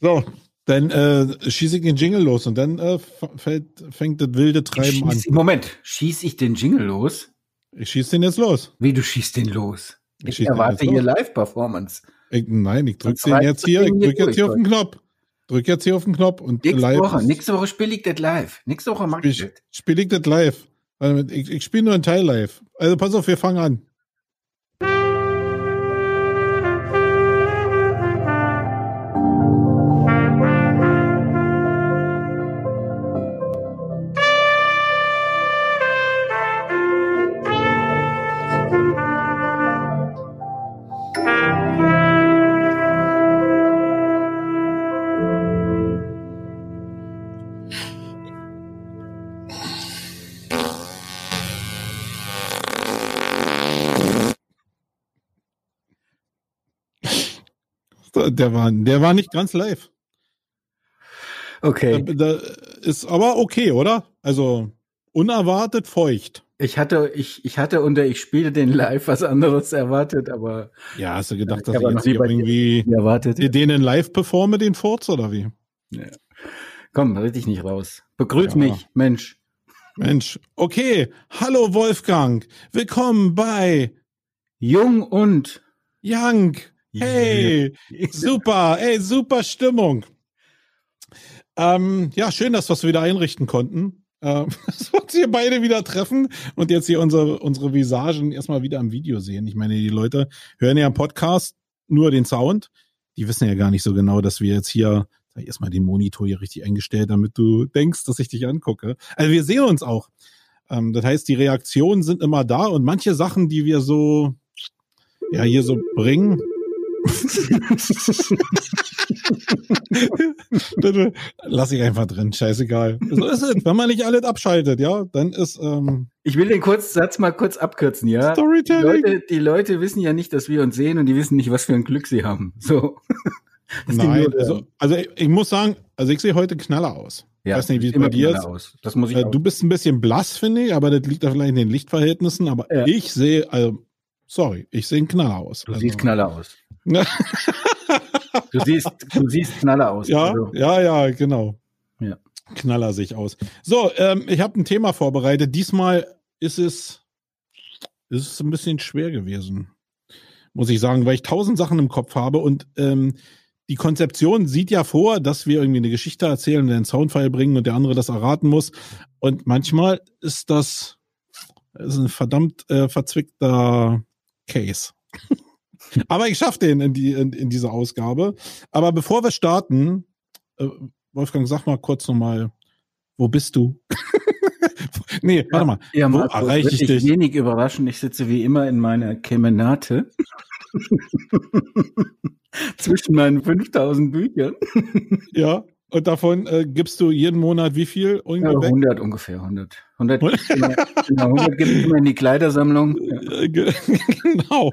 So, dann äh, schieße ich den Jingle los und dann äh, fällt, fängt das wilde Treiben an. Moment, schieß ich den Jingle los? Ich schieße den jetzt los. Wie, du schießt den los? Ich Ich, erwarte hier. Live-Performance. Nein, ich drück Sonst den jetzt hier, ich Ding hier drück jetzt hier auf den Knopf. Drück jetzt hier auf den Knopf und Nächste live. Woche, nächste Woche spiele ich das live. Nächste Woche mach ich das. spiel ich das live. Ich, ich spiele nur einen Teil live. Also pass auf, wir fangen an. Der war, der war nicht ganz live. Okay. Da, da ist aber okay, oder? Also unerwartet feucht. Ich hatte, ich, ich hatte unter ich spiele den live was anderes erwartet, aber Ja, hast du gedacht, Ich dass ich habe jetzt hier irgendwie erwartet. den live performe, den Furz, oder wie? Komm, red dich nicht raus. Begrüß Ja. mich, Mensch. Mensch, okay. Hallo Wolfgang. Willkommen bei Jung und Young. Hey, super, ey, super Stimmung. Ähm, ja, schön, dass wir es wieder einrichten konnten. Ähm, dass wir uns hier beide wieder treffen und jetzt hier unsere, unsere Visagen erstmal wieder im Video sehen. Ich meine, die Leute hören ja im Podcast nur den Sound. Die wissen ja gar nicht so genau, dass wir jetzt hier, sag ich erstmal den Monitor hier richtig eingestellt, damit du denkst, dass ich dich angucke. Also wir sehen uns auch. Ähm, das heißt, die Reaktionen sind immer da und manche Sachen, die wir so, ja, hier so bringen, Lass ich einfach drin, scheißegal. So ist es. Wenn man nicht alles abschaltet, ja, dann ist ähm, Ich will den kurz, Satz mal kurz abkürzen, ja? Die Storytelling. Leute, die Leute wissen ja nicht, dass wir uns sehen und die wissen nicht, was für ein Glück sie haben. So. Die Nein, also, also ich, ich muss sagen, also ich sehe heute knaller aus. ja, weiß nicht, wie es bei dir ist. Aus. Das muss ich Äh, du bist ein bisschen blass, finde ich, aber das liegt da vielleicht in den Lichtverhältnissen. Aber Ja. ich sehe, also, sorry, ich sehe einen Knaller aus. Du also, siehst knaller aus. Du siehst, du siehst knaller aus. Ja, Also, ja, ja, genau. Ja. Knaller sich aus. So, ähm, ich habe ein Thema vorbereitet. Diesmal ist es, ist es ein bisschen schwer gewesen, muss ich sagen, weil ich tausend Sachen im Kopf habe und ähm, die Konzeption sieht ja vor, dass wir irgendwie eine Geschichte erzählen und einen Soundfile bringen und der andere das erraten muss. Und manchmal ist das, das ist ein verdammt äh, verzwickter Case. Aber ich schaffe den in, die, in, in dieser Ausgabe. Aber bevor wir starten, äh, Wolfgang, sag mal kurz nochmal, wo bist du? nee, warte mal. ja, Wo Marco, erreiche ich dich? wenig überraschen. Ich sitze wie immer in meiner Kemenate. Zwischen meinen 5000 Büchern. Ja. Und davon äh, gibst du jeden Monat wie viel ungefähr weg? 100 ungefähr, 100. 100, genau, 100 gibt es immer in die Kleidersammlung. Äh, ge- genau.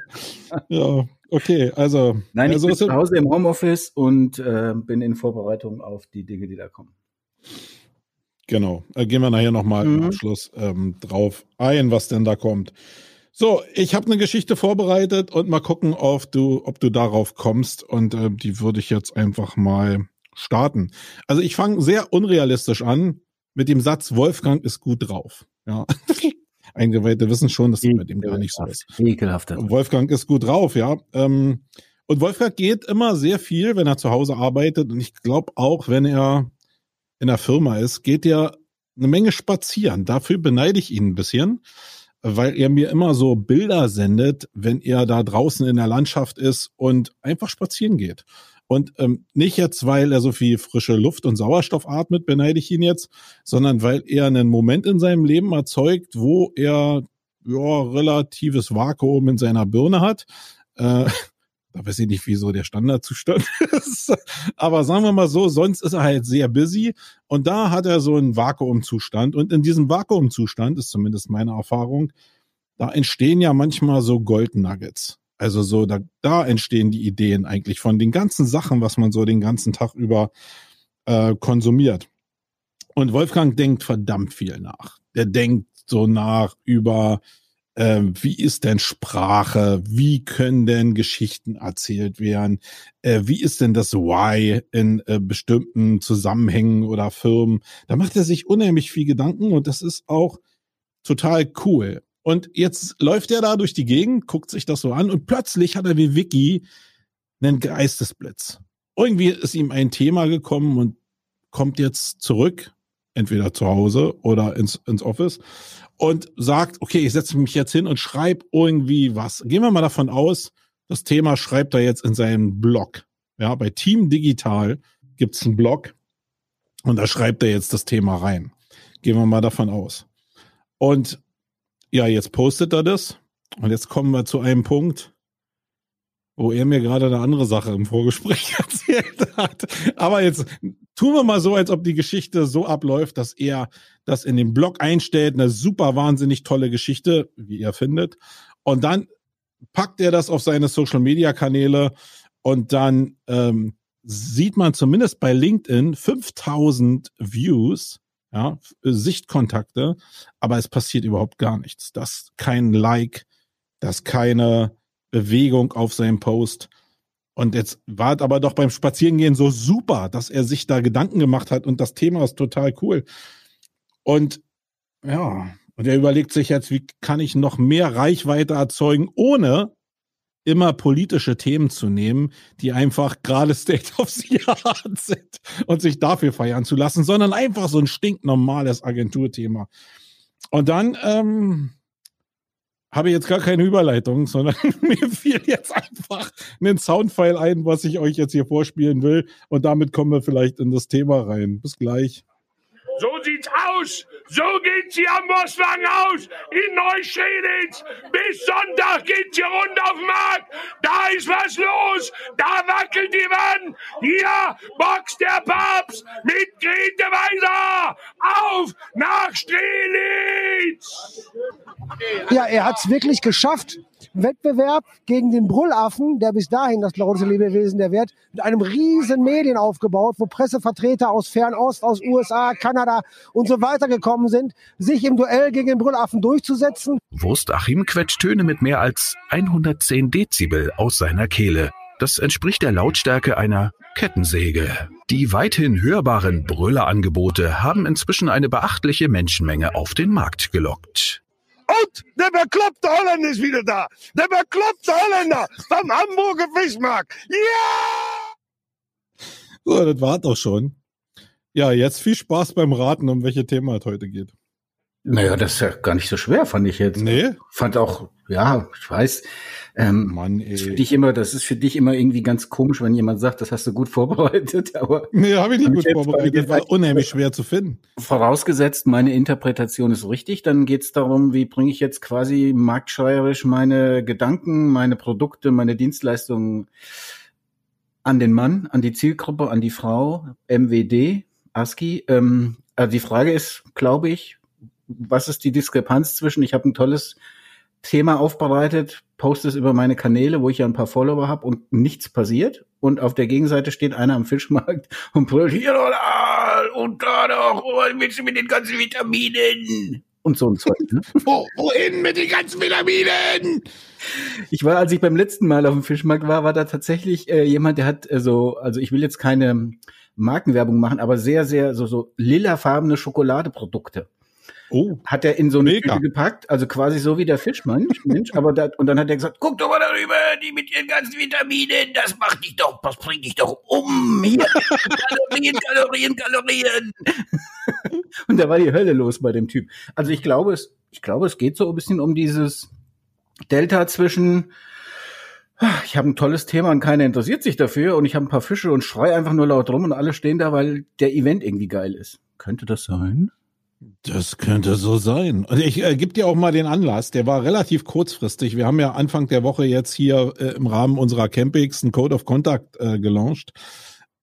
Ja, okay. Also, Nein, ich also bin zu Hause im Homeoffice und äh, bin in Vorbereitung auf die Dinge, die da kommen. Genau. Äh, gehen wir nachher nochmal im Mhm. Abschluss ähm, drauf ein, was denn da kommt. So, ich habe eine Geschichte vorbereitet und mal gucken, ob du, ob du darauf kommst. Und äh, die würde ich jetzt einfach mal starten. Also ich fange sehr unrealistisch an mit dem Satz, Wolfgang ist gut drauf. Ja. Eingeweihte wissen schon, dass das bei dem gar nicht so ist. Ekelhafter. Wolfgang ist gut drauf, ja. Ähm, und Wolfgang geht immer sehr viel, wenn er zu Hause arbeitet. Und ich glaube auch, wenn er in der Firma ist, geht er eine Menge spazieren. Dafür beneide ich ihn ein bisschen, weil er mir immer so Bilder sendet, wenn er da draußen in der Landschaft ist und einfach spazieren geht. Und ähm, nicht jetzt, weil er so viel frische Luft und Sauerstoff atmet, beneide ich ihn jetzt, sondern weil er einen Moment in seinem Leben erzeugt, wo er ja relatives Vakuum in seiner Birne hat. Äh, da weiß ich nicht, wieso der Standardzustand ist. Aber sagen wir mal so, sonst ist er halt sehr busy und da hat er so einen Vakuumzustand. Und in diesem Vakuumzustand ist zumindest meine Erfahrung, da entstehen ja manchmal so Gold Nuggets. Also so, da, da entstehen die Ideen eigentlich von den ganzen Sachen, was man so den ganzen Tag über äh, konsumiert. Und Wolfgang denkt verdammt viel nach. Der denkt so nach über äh, wie ist denn Sprache, wie können denn Geschichten erzählt werden, äh, wie ist denn das Why in äh, bestimmten Zusammenhängen oder Firmen. Da macht er sich unheimlich viel Gedanken und das ist auch total cool. Und jetzt läuft er da durch die Gegend, guckt sich das so an und plötzlich hat er wie Vicky einen Geistesblitz. Irgendwie ist ihm ein Thema gekommen und kommt jetzt zurück, entweder zu Hause oder ins, ins Office und sagt, okay, ich setze mich jetzt hin und schreibe irgendwie was. Gehen wir mal davon aus, das Thema schreibt er jetzt in seinem Blog. Ja, bei Team Digital gibt's einen Blog und da schreibt er jetzt das Thema rein. Gehen wir mal davon aus. Und ja, jetzt postet er das und jetzt kommen wir zu einem Punkt, wo er mir gerade eine andere Sache im Vorgespräch erzählt hat. Aber jetzt tun wir mal so, als ob die Geschichte so abläuft, dass er das in den Blog einstellt, eine super wahnsinnig tolle Geschichte, wie er findet. Und dann packt er das auf seine Social Media Kanäle und dann ähm, sieht man zumindest bei LinkedIn 5000 Views, ja, Sichtkontakte, aber es passiert überhaupt gar nichts. Das kein Like, das keine Bewegung auf seinem Post. Und jetzt war es aber doch beim Spazierengehen so super, dass er sich da Gedanken gemacht hat und das Thema ist total cool. Und ja, und er überlegt sich jetzt, wie kann ich noch mehr Reichweite erzeugen, ohne immer politische Themen zu nehmen, die einfach gerade State of the Art sind und sich dafür feiern zu lassen, sondern einfach so ein stinknormales Agenturthema. Und dann ähm, habe jetzt gar keine Überleitung, sondern mir fiel jetzt einfach ein Soundfile ein, was ich euch jetzt hier vorspielen will. Und damit kommen wir vielleicht in das Thema rein. Bis gleich. So sieht's aus. So geht's hier am Bosswagen aus. In Neustrelitz. Bis Sonntag geht's hier rund auf den Markt. Da ist was los. Da wackelt die Wand. Hier boxt der Papst mit Grete Weiser. Auf nach Strelitz. Ja, er hat's wirklich geschafft. Wettbewerb gegen den Brüllaffen, der bis dahin das lauteste Lebewesen der Welt, mit einem riesen Medien aufgebaut, wo Pressevertreter aus Fernost, aus USA, Kanada und so weiter gekommen sind, sich im Duell gegen den Brüllaffen durchzusetzen. Wurst Achim quetscht Töne mit mehr als 110 Dezibel aus seiner Kehle. Das entspricht der Lautstärke einer Kettensäge. Die weithin hörbaren Brüllerangebote haben inzwischen eine beachtliche Menschenmenge auf den Markt gelockt. Und der bekloppte Holländer ist wieder da. Der bekloppte Holländer vom Hamburger Fischmarkt. Ja! So, das war doch schon. Ja, jetzt viel Spaß beim Raten, um welche Thema es heute geht. Naja, das ist ja gar nicht so schwer, fand ich jetzt. Nee? Fand auch, ja, ich weiß. Ähm, Mann, das ist für ey. dich immer, das ist für dich immer irgendwie ganz komisch, wenn jemand sagt, das hast du gut vorbereitet, aber Nee, habe ich nicht gut vorbereitet. War unheimlich schwer zu finden. vorausgesetzt, meine Interpretation ist richtig, dann geht es darum, wie bringe ich jetzt quasi marktschreierisch meine Gedanken, meine Produkte, meine Dienstleistungen an den Mann, an die Zielgruppe, an die Frau, MWD, ASCII. Ähm, also die Frage ist, glaube ich, was ist die Diskrepanz zwischen, ich habe ein tolles Thema aufbereitet, poste es über meine Kanäle, wo ich ja ein paar Follower habe und nichts passiert. Und auf der Gegenseite steht einer am Fischmarkt und brüllt, hier noch da und da noch, oh, willst du mit den ganzen Vitaminen? Und so ein Zeug. Ne? Wo, wohin mit den ganzen Vitaminen? Ich war, als ich beim letzten Mal auf dem Fischmarkt war, war da tatsächlich äh, jemand, der hat äh, so, also ich will jetzt keine Markenwerbung machen, aber sehr, sehr so, so lilafarbene Schokoladeprodukte. Oh, Hat er in so eine Mega. Tüte gepackt, also quasi so wie der Fischmensch, Mensch, aber da, und dann hat er gesagt, guck doch mal darüber, die mit ihren ganzen Vitaminen, das macht dich doch, das bringt dich doch um. Hier, Kalorien, Kalorien, Kalorien. Und da war die Hölle los bei dem Typ. Also ich glaube, es, ich glaube, es geht so ein bisschen um dieses Delta zwischen, ich habe ein tolles Thema und keiner interessiert sich dafür und ich habe ein paar Fische und schrei einfach nur laut rum und alle stehen da, weil der Event irgendwie geil ist. Könnte das sein? Das könnte so sein. Und ich äh, gebe dir auch mal den Anlass. Der war relativ kurzfristig. Wir haben ja Anfang der Woche jetzt hier äh, im Rahmen unserer Campings einen Code of Contact äh, gelauncht,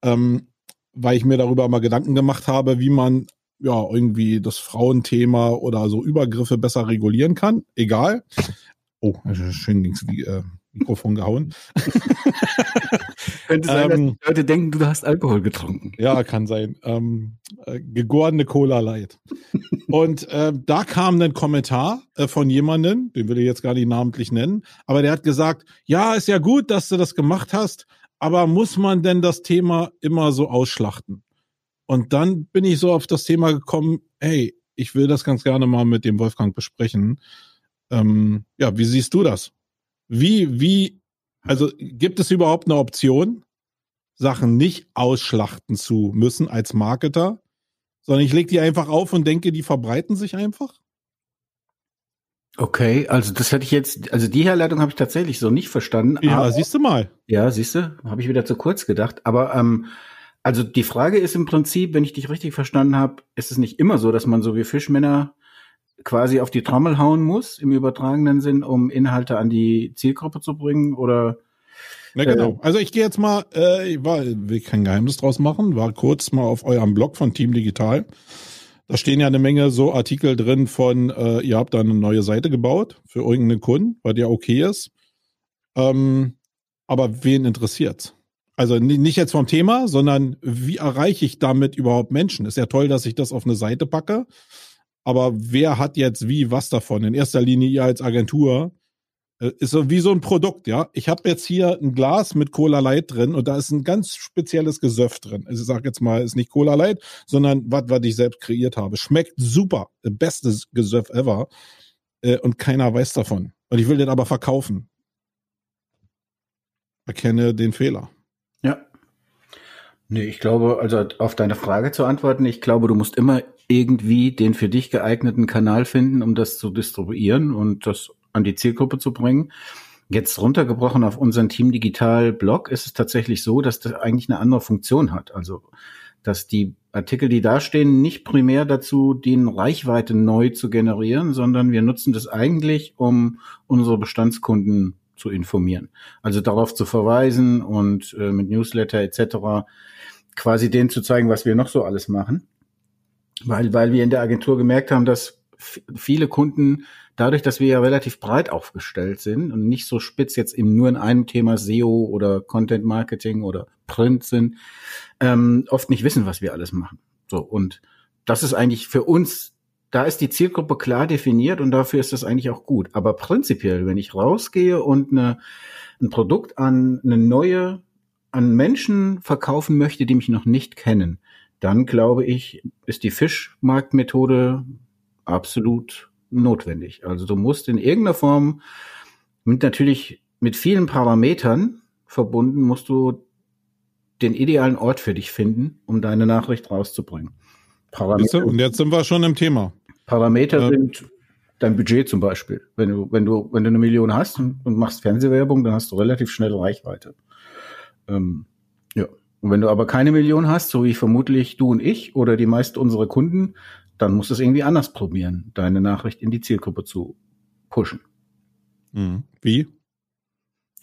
ähm, weil ich mir darüber mal Gedanken gemacht habe, wie man ja irgendwie das Frauenthema oder so Übergriffe besser regulieren kann. Egal. Oh, schön ging's wie, äh, Mikrofon gehauen. Könnte sein, dass Ähm, die Leute denken, du hast Alkohol getrunken. Ja, kann sein. Ähm, äh, gegorene Cola Light. Und äh, da kam ein Kommentar äh, von jemandem, den will ich jetzt gar nicht namentlich nennen, aber der hat gesagt, ja, ist ja gut, dass du das gemacht hast, aber muss man denn das Thema immer so ausschlachten? Und dann bin ich so auf das Thema gekommen, hey, ich will das ganz gerne mal mit dem Wolfgang besprechen. Ähm, ja, wie siehst du das? Wie, wie, also gibt es überhaupt eine Option, Sachen nicht ausschlachten zu müssen als Marketer, sondern ich lege die einfach auf und denke, die verbreiten sich einfach? Okay, also das hätte ich jetzt, also die Herleitung habe ich tatsächlich so nicht verstanden. Ja, aber, siehst du mal. ja, siehst du, habe ich wieder zu kurz gedacht. Aber ähm, also die Frage ist im Prinzip, wenn ich dich richtig verstanden habe, ist es nicht immer so, dass man so wie Fischmänner quasi auf die Trommel hauen muss, im übertragenen Sinn, um Inhalte an die Zielgruppe zu bringen? Oder Na genau. Also ich gehe jetzt mal, äh, ich war, will kein Geheimnis draus machen, war kurz mal auf eurem Blog von Team Digital. Da stehen ja eine Menge so Artikel drin von, äh, ihr habt da eine neue Seite gebaut für irgendeinen Kunden, weil der okay ist. Ähm, aber wen interessiert's? Also ni- nicht jetzt vom Thema, sondern wie erreiche ich damit überhaupt Menschen? Ist ja toll, dass ich das auf eine Seite packe. Aber wer hat jetzt wie was davon? In erster Linie ihr als Agentur. Äh, Ist so wie so ein Produkt, ja. Ich habe jetzt hier ein Glas mit Cola Light drin und da ist ein ganz spezielles Gesöff drin. Also ich sag jetzt mal, ist nicht Cola Light, sondern was, was ich selbst kreiert habe. Schmeckt super. Bestes Gesöff ever. Äh, Und keiner weiß davon. Und ich will den aber verkaufen. Erkenne den Fehler. Ja. Nee, ich glaube, also auf deine Frage zu antworten, ich glaube, du musst immer irgendwie den für dich geeigneten Kanal finden, um das zu distribuieren und das an die Zielgruppe zu bringen. Jetzt runtergebrochen auf unseren Team Digital Blog ist es tatsächlich so, dass das eigentlich eine andere Funktion hat. Also, dass die Artikel, die da stehen, nicht primär dazu dienen, Reichweite neu zu generieren, sondern wir nutzen das eigentlich, um unsere Bestandskunden zu informieren. Also darauf zu verweisen und äh, mit Newsletter etc. quasi denen zu zeigen, was wir noch so alles machen. Weil, weil wir in der Agentur gemerkt haben, dass viele Kunden dadurch, dass wir ja relativ breit aufgestellt sind und nicht so spitz jetzt eben nur in einem Thema SEO oder Content Marketing oder Print sind, ähm, oft nicht wissen, was wir alles machen. So und das ist eigentlich für uns, da ist die Zielgruppe klar definiert und dafür ist das eigentlich auch gut. Aber prinzipiell, wenn ich rausgehe und eine, ein Produkt an eine neue, an Menschen verkaufen möchte, die mich noch nicht kennen, dann glaube ich, ist die Fischmarktmethode absolut notwendig. Also du musst in irgendeiner Form mit natürlich mit vielen Parametern verbunden, musst du den idealen Ort für dich finden, um deine Nachricht rauszubringen. Parameter, Und jetzt sind wir schon im Thema. Parameter Ja. sind dein Budget zum Beispiel. Wenn du, wenn du, wenn du eine Million hast und, und machst Fernsehwerbung, dann hast du relativ schnell Reichweite. Ähm. Und wenn du aber keine Million hast, so wie vermutlich du und ich oder die meisten unserer Kunden, dann musst du es irgendwie anders probieren, deine Nachricht in die Zielgruppe zu pushen. Mhm. Wie?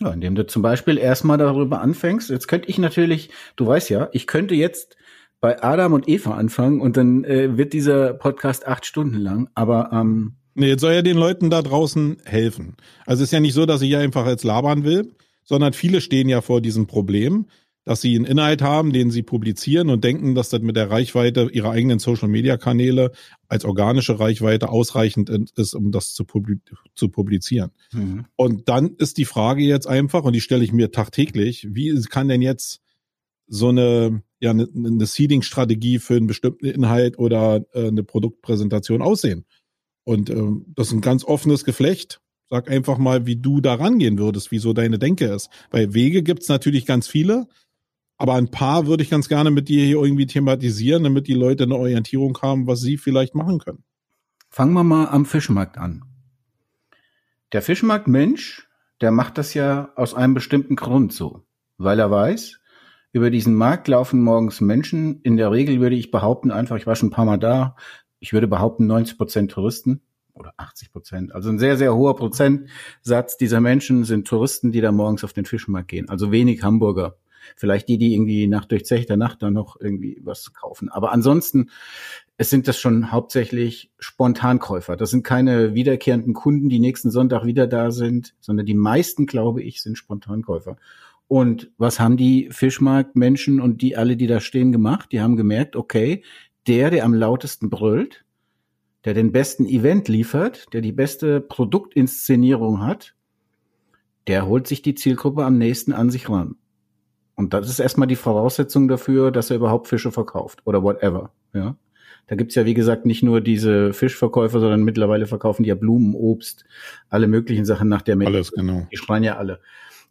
Ja, indem du zum Beispiel erstmal darüber anfängst. Jetzt könnte ich natürlich, du weißt ja, ich könnte jetzt bei Adam und Eva anfangen und dann äh, wird dieser Podcast acht Stunden lang. Aber ähm, Nee, jetzt soll ja den Leuten da draußen helfen. Also es ist ja nicht so, dass ich hier einfach jetzt labern will, sondern viele stehen ja vor diesem Problem, dass sie einen Inhalt haben, den sie publizieren und denken, dass das mit der Reichweite ihrer eigenen Social-Media-Kanäle als organische Reichweite ausreichend ist, um das zu, publi zu publizieren. Und dann ist die Frage jetzt einfach, und die stelle ich mir tagtäglich, wie kann denn jetzt so eine, ja, eine, eine Seeding-Strategie für einen bestimmten Inhalt oder äh, eine Produktpräsentation aussehen? Und ähm, das ist ein ganz offenes Geflecht. Sag einfach mal, wie du da rangehen würdest, wie so deine Denke ist. Weil Wege gibt's natürlich ganz viele, aber ein paar würde ich ganz gerne mit dir hier irgendwie thematisieren, damit die Leute eine Orientierung haben, was sie vielleicht machen können. fangen wir mal am Fischmarkt an. Der Fischmarktmensch, der macht das ja aus einem bestimmten Grund so, weil er weiß, über diesen Markt laufen morgens Menschen. In der Regel würde ich behaupten, einfach, ich war schon ein paar Mal da, ich würde behaupten 90 Prozent Touristen oder 80 Prozent. Also ein sehr, sehr hoher Prozentsatz dieser Menschen sind Touristen, die da morgens auf den Fischmarkt gehen. Also wenig Hamburger. Vielleicht die, die irgendwie nach durchzechter Nacht dann noch irgendwie was kaufen. Aber ansonsten, es sind das schon hauptsächlich Spontankäufer. Das sind keine wiederkehrenden Kunden, die nächsten Sonntag wieder da sind, sondern die meisten, glaube ich, sind Spontankäufer. Und was haben die Fischmarktmenschen und die alle, die da stehen, gemacht? Die haben gemerkt, okay, der, der am lautesten brüllt, der den besten Event liefert, der die beste Produktinszenierung hat, der holt sich die Zielgruppe am nächsten an sich ran. Und das ist erstmal die Voraussetzung dafür, dass er überhaupt Fische verkauft oder whatever. Ja. Da gibt's ja, wie gesagt, nicht nur diese Fischverkäufer, sondern mittlerweile verkaufen die ja Blumen, Obst, alle möglichen Sachen nach der Menge. Alles, genau. Die schreien ja alle.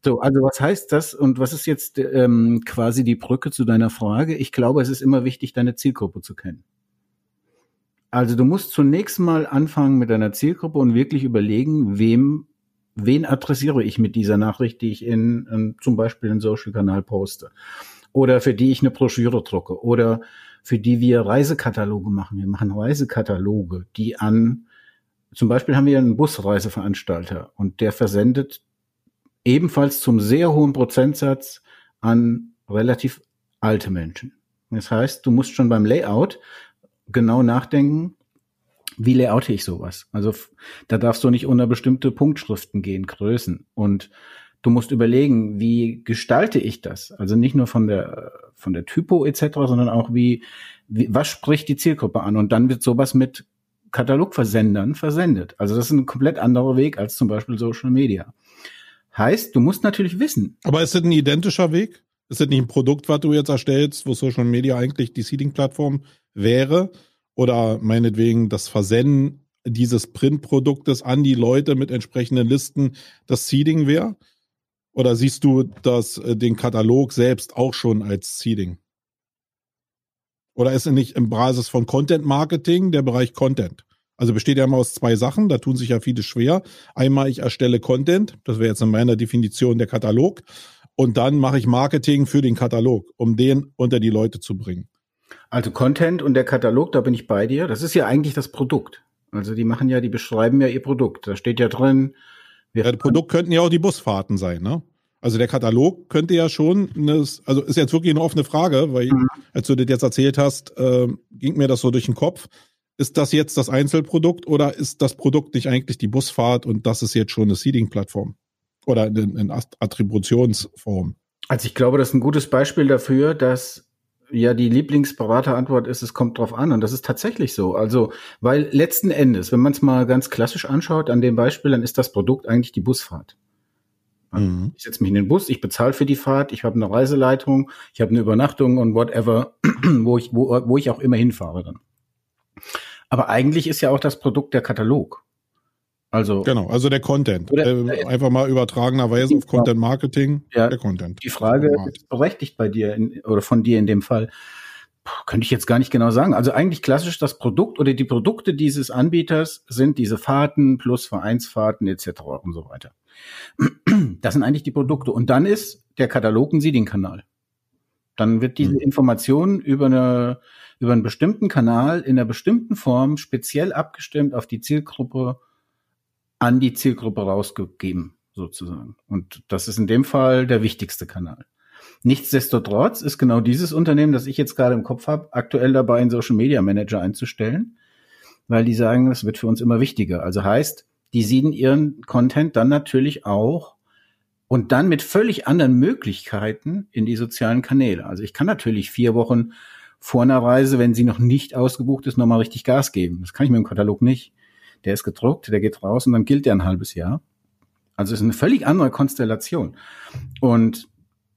So, also was heißt das und was ist jetzt ähm, quasi die Brücke zu deiner Frage? Ich glaube, es ist immer wichtig, deine Zielgruppe zu kennen. Also du musst zunächst mal anfangen mit deiner Zielgruppe und wirklich überlegen, wem, wen adressiere ich mit dieser Nachricht, die ich in, in ähm, zum Beispiel in Social Kanal poste. Oder für die ich eine Broschüre drucke. Oder für die wir Reisekataloge machen. Wir machen Reisekataloge, die an, zum Beispiel haben wir einen Busreiseveranstalter und der versendet ebenfalls zum sehr hohen Prozentsatz an relativ alte Menschen. Das heißt, du musst schon beim Layout genau nachdenken, wie layoute ich sowas? Also da darfst du nicht unter bestimmte Punktschriften gehen, Größen. Und du musst überlegen, wie gestalte ich das? Also nicht nur von der von der Typo etc., sondern auch wie, wie was spricht die Zielgruppe an? Und dann wird sowas mit Katalogversendern versendet. Also das ist ein komplett anderer Weg als zum Beispiel Social Media. Heißt, du musst natürlich wissen. Aber ist das ein identischer Weg? Ist das nicht ein Produkt, was du jetzt erstellst, wo Social Media eigentlich die Seeding-Plattform wäre? Oder meinetwegen das Versenden dieses Printproduktes an die Leute mit entsprechenden Listen das Seeding wäre? Oder siehst du das, äh, den Katalog selbst auch schon als Seeding? Oder ist er nicht im Basis von Content Marketing der Bereich Content? Also besteht ja immer aus zwei Sachen, da tun sich ja viele schwer. Einmal, ich erstelle Content, das wäre jetzt in meiner Definition der Katalog. Und dann mache ich Marketing für den Katalog, um den unter die Leute zu bringen. Also Content und der Katalog, da bin ich bei dir. Das ist ja eigentlich das Produkt. Also die machen ja, die beschreiben ja ihr Produkt. Da steht ja drin. Ja, das Produkt könnten ja auch die Busfahrten sein, ne? Also der Katalog könnte ja schon, eine, also ist jetzt wirklich eine offene Frage, weil mhm. als du das jetzt erzählt hast, äh, ging mir das so durch den Kopf. Ist das jetzt das Einzelprodukt oder ist das Produkt nicht eigentlich die Busfahrt und das ist jetzt schon eine Seeding-Plattform oder in, in Attributionsform? Also ich glaube, das ist ein gutes Beispiel dafür, dass ja die Lieblingsberaterantwort ist, es kommt drauf an und das ist tatsächlich so. Also, weil letzten Endes, wenn man es mal ganz klassisch anschaut an dem Beispiel, dann ist das Produkt eigentlich die Busfahrt. Mhm. Ich setze mich in den Bus, ich bezahle für die Fahrt, ich habe eine Reiseleitung, ich habe eine Übernachtung und whatever, wo ich, wo, wo ich auch immer hinfahre dann. Aber eigentlich ist ja auch das Produkt der Katalog. Also genau, also der Content. Oder, äh, einfach mal übertragenerweise auf Content Marketing. Ja, der Content. Die Frage ist berechtigt bei dir in, oder von dir in dem Fall. Puh, könnte ich jetzt gar nicht genau sagen. Also eigentlich klassisch das Produkt oder die Produkte dieses Anbieters sind diese Fahrten plus Vereinsfahrten etc. und so weiter. Das sind eigentlich die Produkte. Und dann ist der Katalog ein Seeding-Kanal. Dann wird diese mhm. Information über eine, über einen bestimmten Kanal in einer bestimmten Form speziell abgestimmt auf die Zielgruppe an die Zielgruppe rausgegeben, sozusagen. Und das ist in dem Fall der wichtigste Kanal. Nichtsdestotrotz ist genau dieses Unternehmen, das ich jetzt gerade im Kopf habe, aktuell dabei, einen Social Media Manager einzustellen, weil die sagen, das wird für uns immer wichtiger. Also heißt, die sieden ihren Content dann natürlich auch und dann mit völlig anderen Möglichkeiten in die sozialen Kanäle. Also ich kann natürlich vier Wochen vor einer Reise, wenn sie noch nicht ausgebucht ist, nochmal richtig Gas geben. Das kann ich mit dem Katalog nicht. Der ist gedruckt, der geht raus und dann gilt der ein halbes Jahr. Also es ist eine völlig andere Konstellation. Und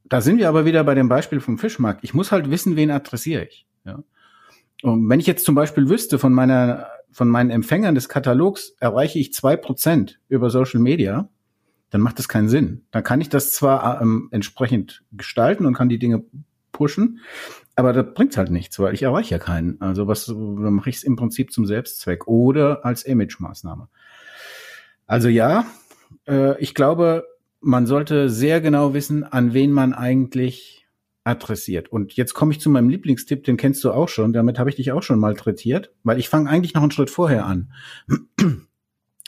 da sind wir aber wieder bei dem Beispiel vom Fischmarkt. Ich muss halt wissen, wen adressiere ich. Ja? Und wenn ich jetzt zum Beispiel wüsste, von meiner von meinen Empfängern des Katalogs erreiche ich zwei Prozent über Social Media, dann macht das keinen Sinn. Dann kann ich das zwar ähm, entsprechend gestalten und kann die Dinge pushen, aber das bringt halt nichts, weil ich erreiche ja keinen. Also was, mache ich es im Prinzip zum Selbstzweck oder als Image-Maßnahme. Also ja, äh, ich glaube, man sollte sehr genau wissen, an wen man eigentlich adressiert. Und jetzt komme ich zu meinem Lieblingstipp, den kennst du auch schon, damit habe ich dich auch schon malträtiert, weil ich fange eigentlich noch einen Schritt vorher an.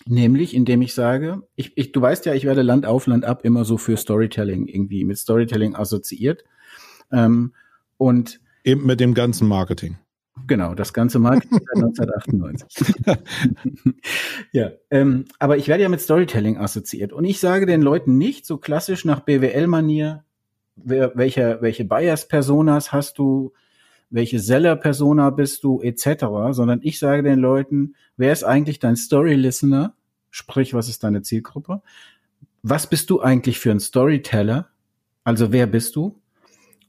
Nämlich, indem ich sage, ich, ich, du weißt ja, ich werde Land auf, Land ab immer so für Storytelling irgendwie mit Storytelling assoziiert. Ähm, und eben mit dem ganzen Marketing. Genau, das ganze Marketing seit 1998. ja, ähm, aber ich werde ja mit Storytelling assoziiert und ich sage den Leuten nicht so klassisch nach BWL-Manier, welche, welche Bias-Personas hast du, welche Seller-Persona bist du, etc., sondern ich sage den Leuten, wer ist eigentlich dein Story-Listener? Sprich, was ist deine Zielgruppe? Was bist du eigentlich für ein Storyteller? Also wer bist du?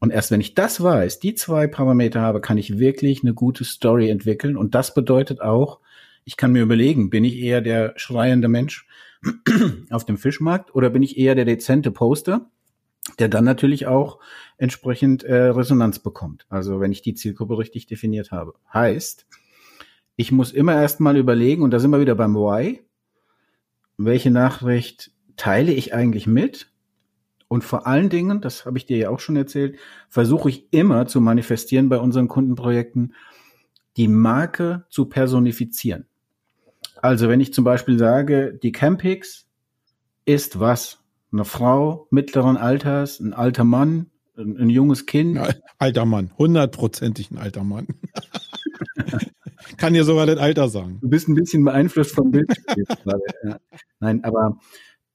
Und erst wenn ich das weiß, die zwei Parameter habe, kann ich wirklich eine gute Story entwickeln. Und das bedeutet auch, ich kann mir überlegen, bin ich eher der schreiende Mensch auf dem Fischmarkt oder bin ich eher der dezente Poster, der dann natürlich auch entsprechend äh, Resonanz bekommt. Also wenn ich die Zielgruppe richtig definiert habe. Heißt, ich muss immer erst mal überlegen, und da sind wir wieder beim Why, welche Nachricht teile ich eigentlich mit? Und vor allen Dingen, das habe ich dir ja auch schon erzählt, versuche ich immer zu manifestieren bei unseren Kundenprojekten, die Marke zu personifizieren. Also wenn ich zum Beispiel sage, die Campix ist was? Eine Frau mittleren Alters, ein alter Mann, ein, ein junges Kind. Ja, alter Mann, hundertprozentig ein alter Mann. Kann dir sogar das Alter sagen. Du bist ein bisschen beeinflusst vom Bild. Nein, aber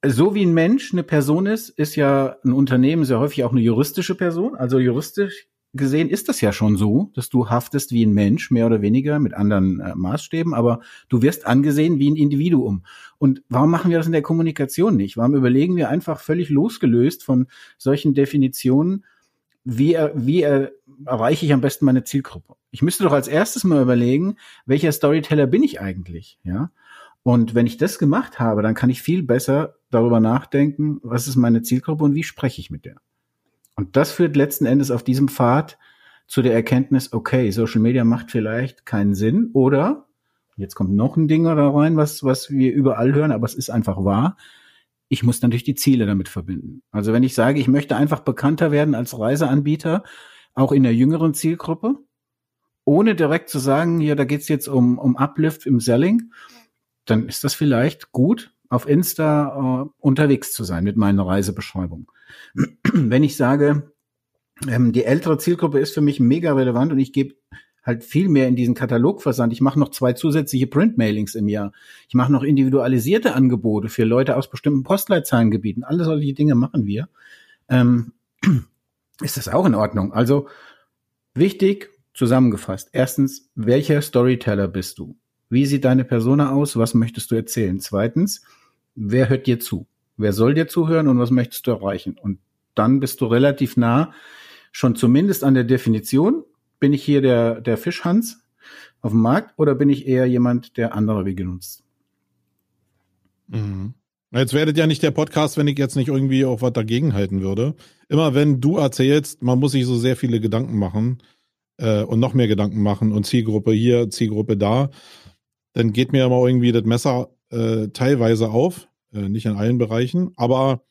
so wie ein Mensch eine Person ist, ist ja ein Unternehmen sehr häufig auch eine juristische Person. Also juristisch gesehen ist das ja schon so, dass du haftest wie ein Mensch, mehr oder weniger, mit anderen äh, Maßstäben, aber du wirst angesehen wie ein Individuum. Und warum machen wir das in der Kommunikation nicht? Warum überlegen wir einfach völlig losgelöst von solchen Definitionen, wie, wie erreiche ich am besten meine Zielgruppe? Ich müsste doch als erstes mal überlegen, welcher Storyteller bin ich eigentlich, ja? Und wenn ich das gemacht habe, dann kann ich viel besser darüber nachdenken, was ist meine Zielgruppe und wie spreche ich mit der. Und das führt letzten Endes auf diesem Pfad zu der Erkenntnis, okay, Social Media macht vielleicht keinen Sinn oder jetzt kommt noch ein Ding da rein, was, was wir überall hören, aber es ist einfach wahr. Ich muss natürlich die Ziele damit verbinden. Also wenn ich sage, ich möchte einfach bekannter werden als Reiseanbieter, auch in der jüngeren Zielgruppe, ohne direkt zu sagen, hier, da geht's jetzt um, um Uplift im Selling, dann ist das vielleicht gut, auf Insta äh, unterwegs zu sein mit meiner Reisebeschreibung. Wenn ich sage, ähm, die ältere Zielgruppe ist für mich mega relevant und ich gebe halt viel mehr in diesen Katalogversand. Ich mache noch zwei zusätzliche Printmailings im Jahr. Ich mache noch individualisierte Angebote für Leute aus bestimmten Postleitzahlengebieten. Alle solche Dinge machen wir. Ähm, ist das auch in Ordnung? Also wichtig, zusammengefasst. Erstens, welcher Storyteller bist du? Wie sieht deine Persona aus? Was möchtest du erzählen? Zweitens, wer hört dir zu? Wer soll dir zuhören und was möchtest du erreichen? Und dann bist du relativ nah, schon zumindest an der Definition. Bin ich hier der, der Fischhans auf dem Markt oder bin ich eher jemand, der andere Wege nutzt? Mhm. Jetzt werdet ja nicht der Podcast, wenn ich jetzt nicht irgendwie auch was dagegen halten würde. Immer wenn du erzählst, man muss sich so sehr viele Gedanken machen äh, und noch mehr Gedanken machen und Zielgruppe hier, Zielgruppe da, dann geht mir immer irgendwie das Messer äh, teilweise auf, äh, nicht in allen Bereichen, aber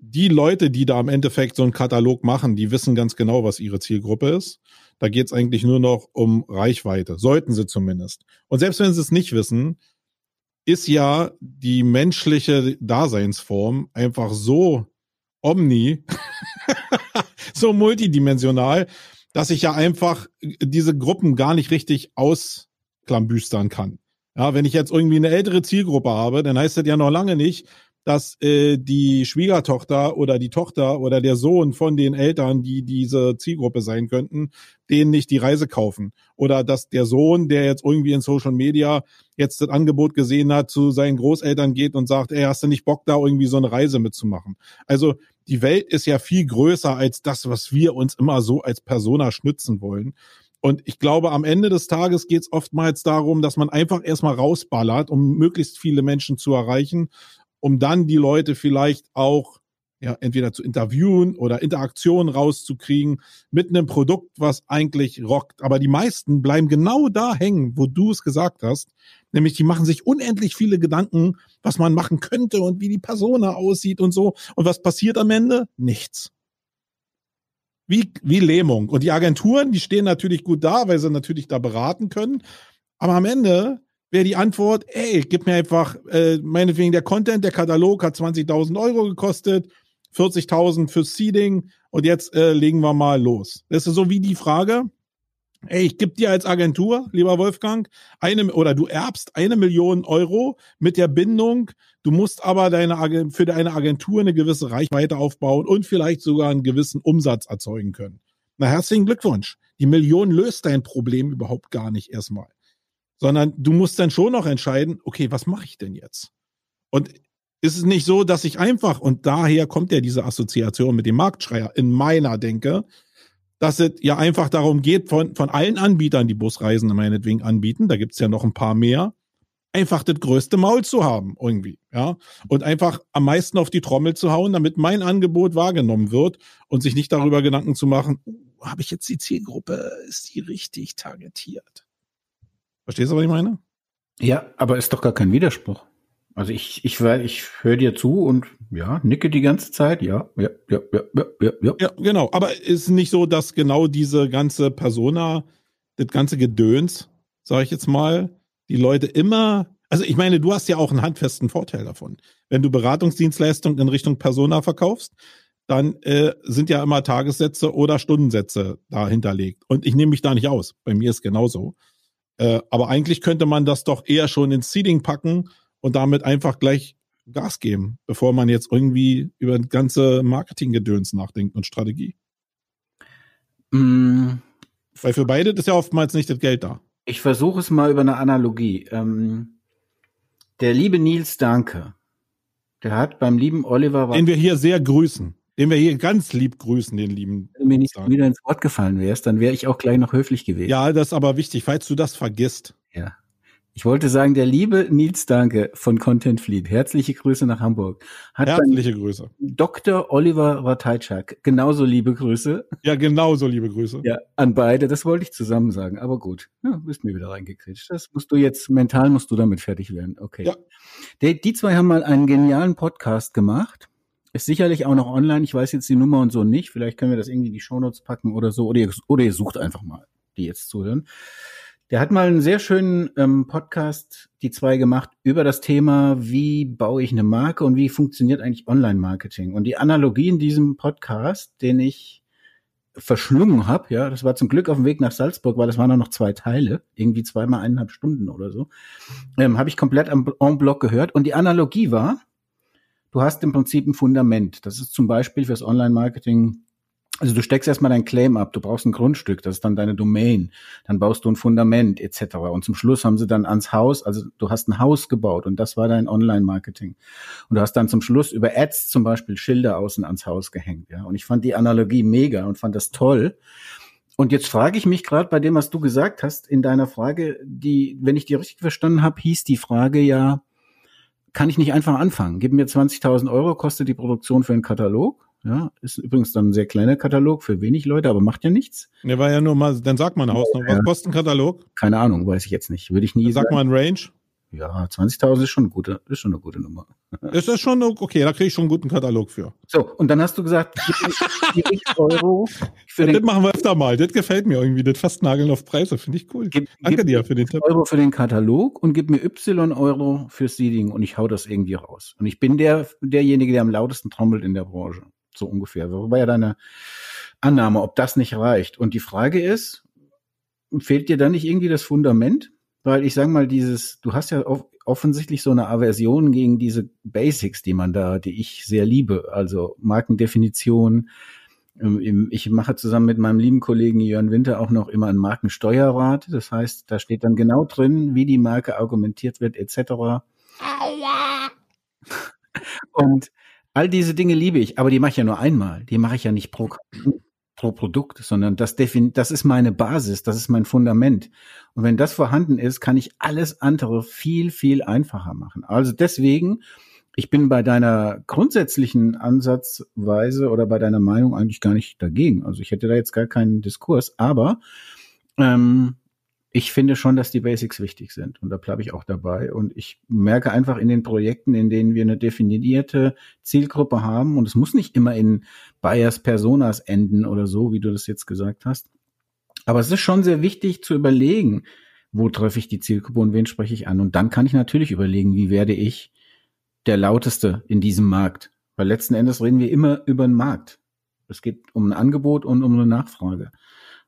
die Leute, die da am Endeffekt so einen Katalog machen, die wissen ganz genau, was ihre Zielgruppe ist. Da geht es eigentlich nur noch um Reichweite. Sollten sie zumindest. Und selbst wenn sie es nicht wissen, ist ja die menschliche Daseinsform einfach so omni, so multidimensional, dass ich ja einfach diese Gruppen gar nicht richtig ausklambüstern kann. Ja, wenn ich jetzt irgendwie eine ältere Zielgruppe habe, dann heißt das ja noch lange nicht, dass äh, die Schwiegertochter oder die Tochter oder der Sohn von den Eltern, die diese Zielgruppe sein könnten, denen nicht die Reise kaufen. Oder dass der Sohn, der jetzt irgendwie in Social Media jetzt das Angebot gesehen hat, zu seinen Großeltern geht und sagt, ey, hast du nicht Bock, da irgendwie so eine Reise mitzumachen? Also die Welt ist ja viel größer als das, was wir uns immer so als Persona schnitzen wollen. Und ich glaube, am Ende des Tages geht es oftmals darum, dass man einfach erstmal rausballert, um möglichst viele Menschen zu erreichen, um dann die Leute vielleicht auch ja, entweder zu interviewen oder Interaktionen rauszukriegen mit einem Produkt, was eigentlich rockt. Aber die meisten bleiben genau da hängen, wo du es gesagt hast. Nämlich, die machen sich unendlich viele Gedanken, was man machen könnte und wie die Persona aussieht und so. Und was passiert am Ende? Nichts wie, wie Lähmung. Und die Agenturen, die stehen natürlich gut da, weil sie natürlich da beraten können. Aber am Ende wäre die Antwort, ey, gib mir einfach, äh, meinetwegen der Content, der Katalog hat 20.000 Euro gekostet. 40.000 für Seeding und jetzt äh, legen wir mal los. Das ist so wie die Frage, ey, ich gebe dir als Agentur, lieber Wolfgang, eine oder du erbst eine Million Euro mit der Bindung, du musst aber deine für deine Agentur eine gewisse Reichweite aufbauen und vielleicht sogar einen gewissen Umsatz erzeugen können. Na, herzlichen Glückwunsch. Die Million löst dein Problem überhaupt gar nicht erstmal. Sondern du musst dann schon noch entscheiden, okay, was mache ich denn jetzt? Und ist es nicht so, dass ich einfach, und daher kommt ja diese Assoziation mit dem Marktschreier in meiner Denke, dass es ja einfach darum geht, von, von allen Anbietern, die Busreisen meinetwegen anbieten, da gibt's ja noch ein paar mehr, einfach das größte Maul zu haben, irgendwie, ja. Und einfach am meisten auf die Trommel zu hauen, damit mein Angebot wahrgenommen wird und sich nicht darüber Gedanken zu machen, uh, habe ich jetzt die Zielgruppe, ist die richtig targetiert? Verstehst du, was ich meine? Ja, aber ist doch gar kein Widerspruch. Also ich, ich, ich höre dir zu und ja, nicke die ganze Zeit, ja, ja, ja, ja, ja, ja. Ja, genau. Aber ist nicht so, dass genau diese ganze Persona, das ganze Gedöns, sage ich jetzt mal, die Leute immer, also ich meine, du hast ja auch einen handfesten Vorteil davon. Wenn du Beratungsdienstleistungen in Richtung Persona verkaufst, dann äh, sind ja immer Tagessätze oder Stundensätze da hinterlegt. Und ich nehme mich da nicht aus. Bei mir ist genauso. Äh, aber eigentlich könnte man das doch eher schon ins Seeding packen und damit einfach gleich Gas geben, bevor man jetzt irgendwie über das ganze Marketinggedöns nachdenkt und Strategie. Mm. Weil für beide ist ja oftmals nicht das Geld da. Ich versuche es mal über eine Analogie. Ähm, der liebe Nils Danke, der hat beim lieben Oliver... Den wir hier sehr grüßen. Den wir hier ganz lieb grüßen, den lieben. Wenn du mir nicht wieder ins Wort gefallen wärst, dann wäre ich auch gleich noch höflich gewesen. Ja, das ist aber wichtig, falls du das vergisst. Ja. Ich wollte sagen, der liebe Nils Danke von Content Fleet, herzliche Grüße nach Hamburg. Hat herzliche Grüße. Dr. Oliver Ratajczak, genauso liebe Grüße. Ja, genauso liebe Grüße. Ja, an beide, das wollte ich zusammen sagen, aber gut. Ja, bist mir wieder reingekritscht. Das musst du jetzt, mental musst du damit fertig werden. Okay. Ja. Die, die zwei haben mal einen genialen Podcast gemacht. Ist sicherlich auch noch online. Ich weiß jetzt die Nummer und so nicht. Vielleicht können wir das irgendwie in die Shownotes packen oder so. Oder ihr, oder ihr sucht einfach mal, die jetzt zuhören. Der hat mal einen sehr schönen ähm, Podcast, die zwei gemacht, über das Thema, wie baue ich eine Marke und wie funktioniert eigentlich Online-Marketing. Und die Analogie in diesem Podcast, den ich verschlungen habe, ja, das war zum Glück auf dem Weg nach Salzburg, weil das waren noch zwei Teile, irgendwie zweimal eineinhalb Stunden oder so, ähm, habe ich komplett am en bloc gehört. Und die Analogie war, du hast im Prinzip ein Fundament. Das ist zum Beispiel fürs Online-Marketing also du steckst erstmal dein Claim ab, du brauchst ein Grundstück, das ist dann deine Domain, dann baust du ein Fundament etc. Und zum Schluss haben sie dann ans Haus, also du hast ein Haus gebaut und das war dein Online-Marketing. Und du hast dann zum Schluss über Ads zum Beispiel Schilder außen ans Haus gehängt. Ja? Und ich fand die Analogie mega und fand das toll. Und jetzt frage ich mich gerade bei dem, was du gesagt hast, in deiner Frage, die, wenn ich die richtig verstanden habe, hieß die Frage ja, kann ich nicht einfach anfangen? Gib mir 20.000 Euro, kostet die Produktion für einen Katalog ja, ist übrigens dann ein sehr kleiner Katalog für wenig Leute, aber macht ja nichts. Der war ja nur mal, dann sag mal eine Hausnummer. Was kostet ein Katalog? Keine Ahnung, weiß ich jetzt nicht. Würde ich nie dann Sag mal ein Range. Ja, 20.000 ist schon eine gute, ist schon eine gute Nummer. Ist das schon okay? Da kriege ich schon einen guten Katalog für. So, und dann hast du gesagt, gib X Euro. Für ja, das machen wir öfter mal. Das gefällt mir irgendwie. Das Festnageln auf Preise finde ich cool. Gib, Danke gib dir für den Tipp. Euro für den Katalog und gib mir Y Euro fürs Seeding und ich hau das irgendwie raus. Und ich bin der, derjenige, der am lautesten trommelt in der Branche so ungefähr. War ja deine Annahme, ob das nicht reicht. Und die Frage ist, fehlt dir da nicht irgendwie das Fundament? Weil ich sage mal, dieses, du hast ja offensichtlich so eine Aversion gegen diese Basics, die man da, die ich sehr liebe, also Markendefinition. Ähm, ich mache zusammen mit meinem lieben Kollegen Jörn Winter auch noch immer ein Markensteuerrat. Das heißt, da steht dann genau drin, wie die Marke argumentiert wird, etc. Und All diese Dinge liebe ich, aber die mache ich ja nur einmal. Die mache ich ja nicht pro, pro Produkt, sondern das, das ist meine Basis, das ist mein Fundament. Und wenn das vorhanden ist, kann ich alles andere viel, viel einfacher machen. Also deswegen, ich bin bei deiner grundsätzlichen Ansatzweise oder bei deiner Meinung eigentlich gar nicht dagegen. Also ich hätte da jetzt gar keinen Diskurs, aber ähm, ich finde schon, dass die Basics wichtig sind und da bleibe ich auch dabei. Und ich merke einfach in den Projekten, in denen wir eine definierte Zielgruppe haben, und es muss nicht immer in Buyers Personas enden oder so, wie du das jetzt gesagt hast. Aber es ist schon sehr wichtig zu überlegen, wo treffe ich die Zielgruppe und wen spreche ich an. Und dann kann ich natürlich überlegen, wie werde ich der lauteste in diesem Markt. Weil letzten Endes reden wir immer über den Markt. Es geht um ein Angebot und um eine Nachfrage.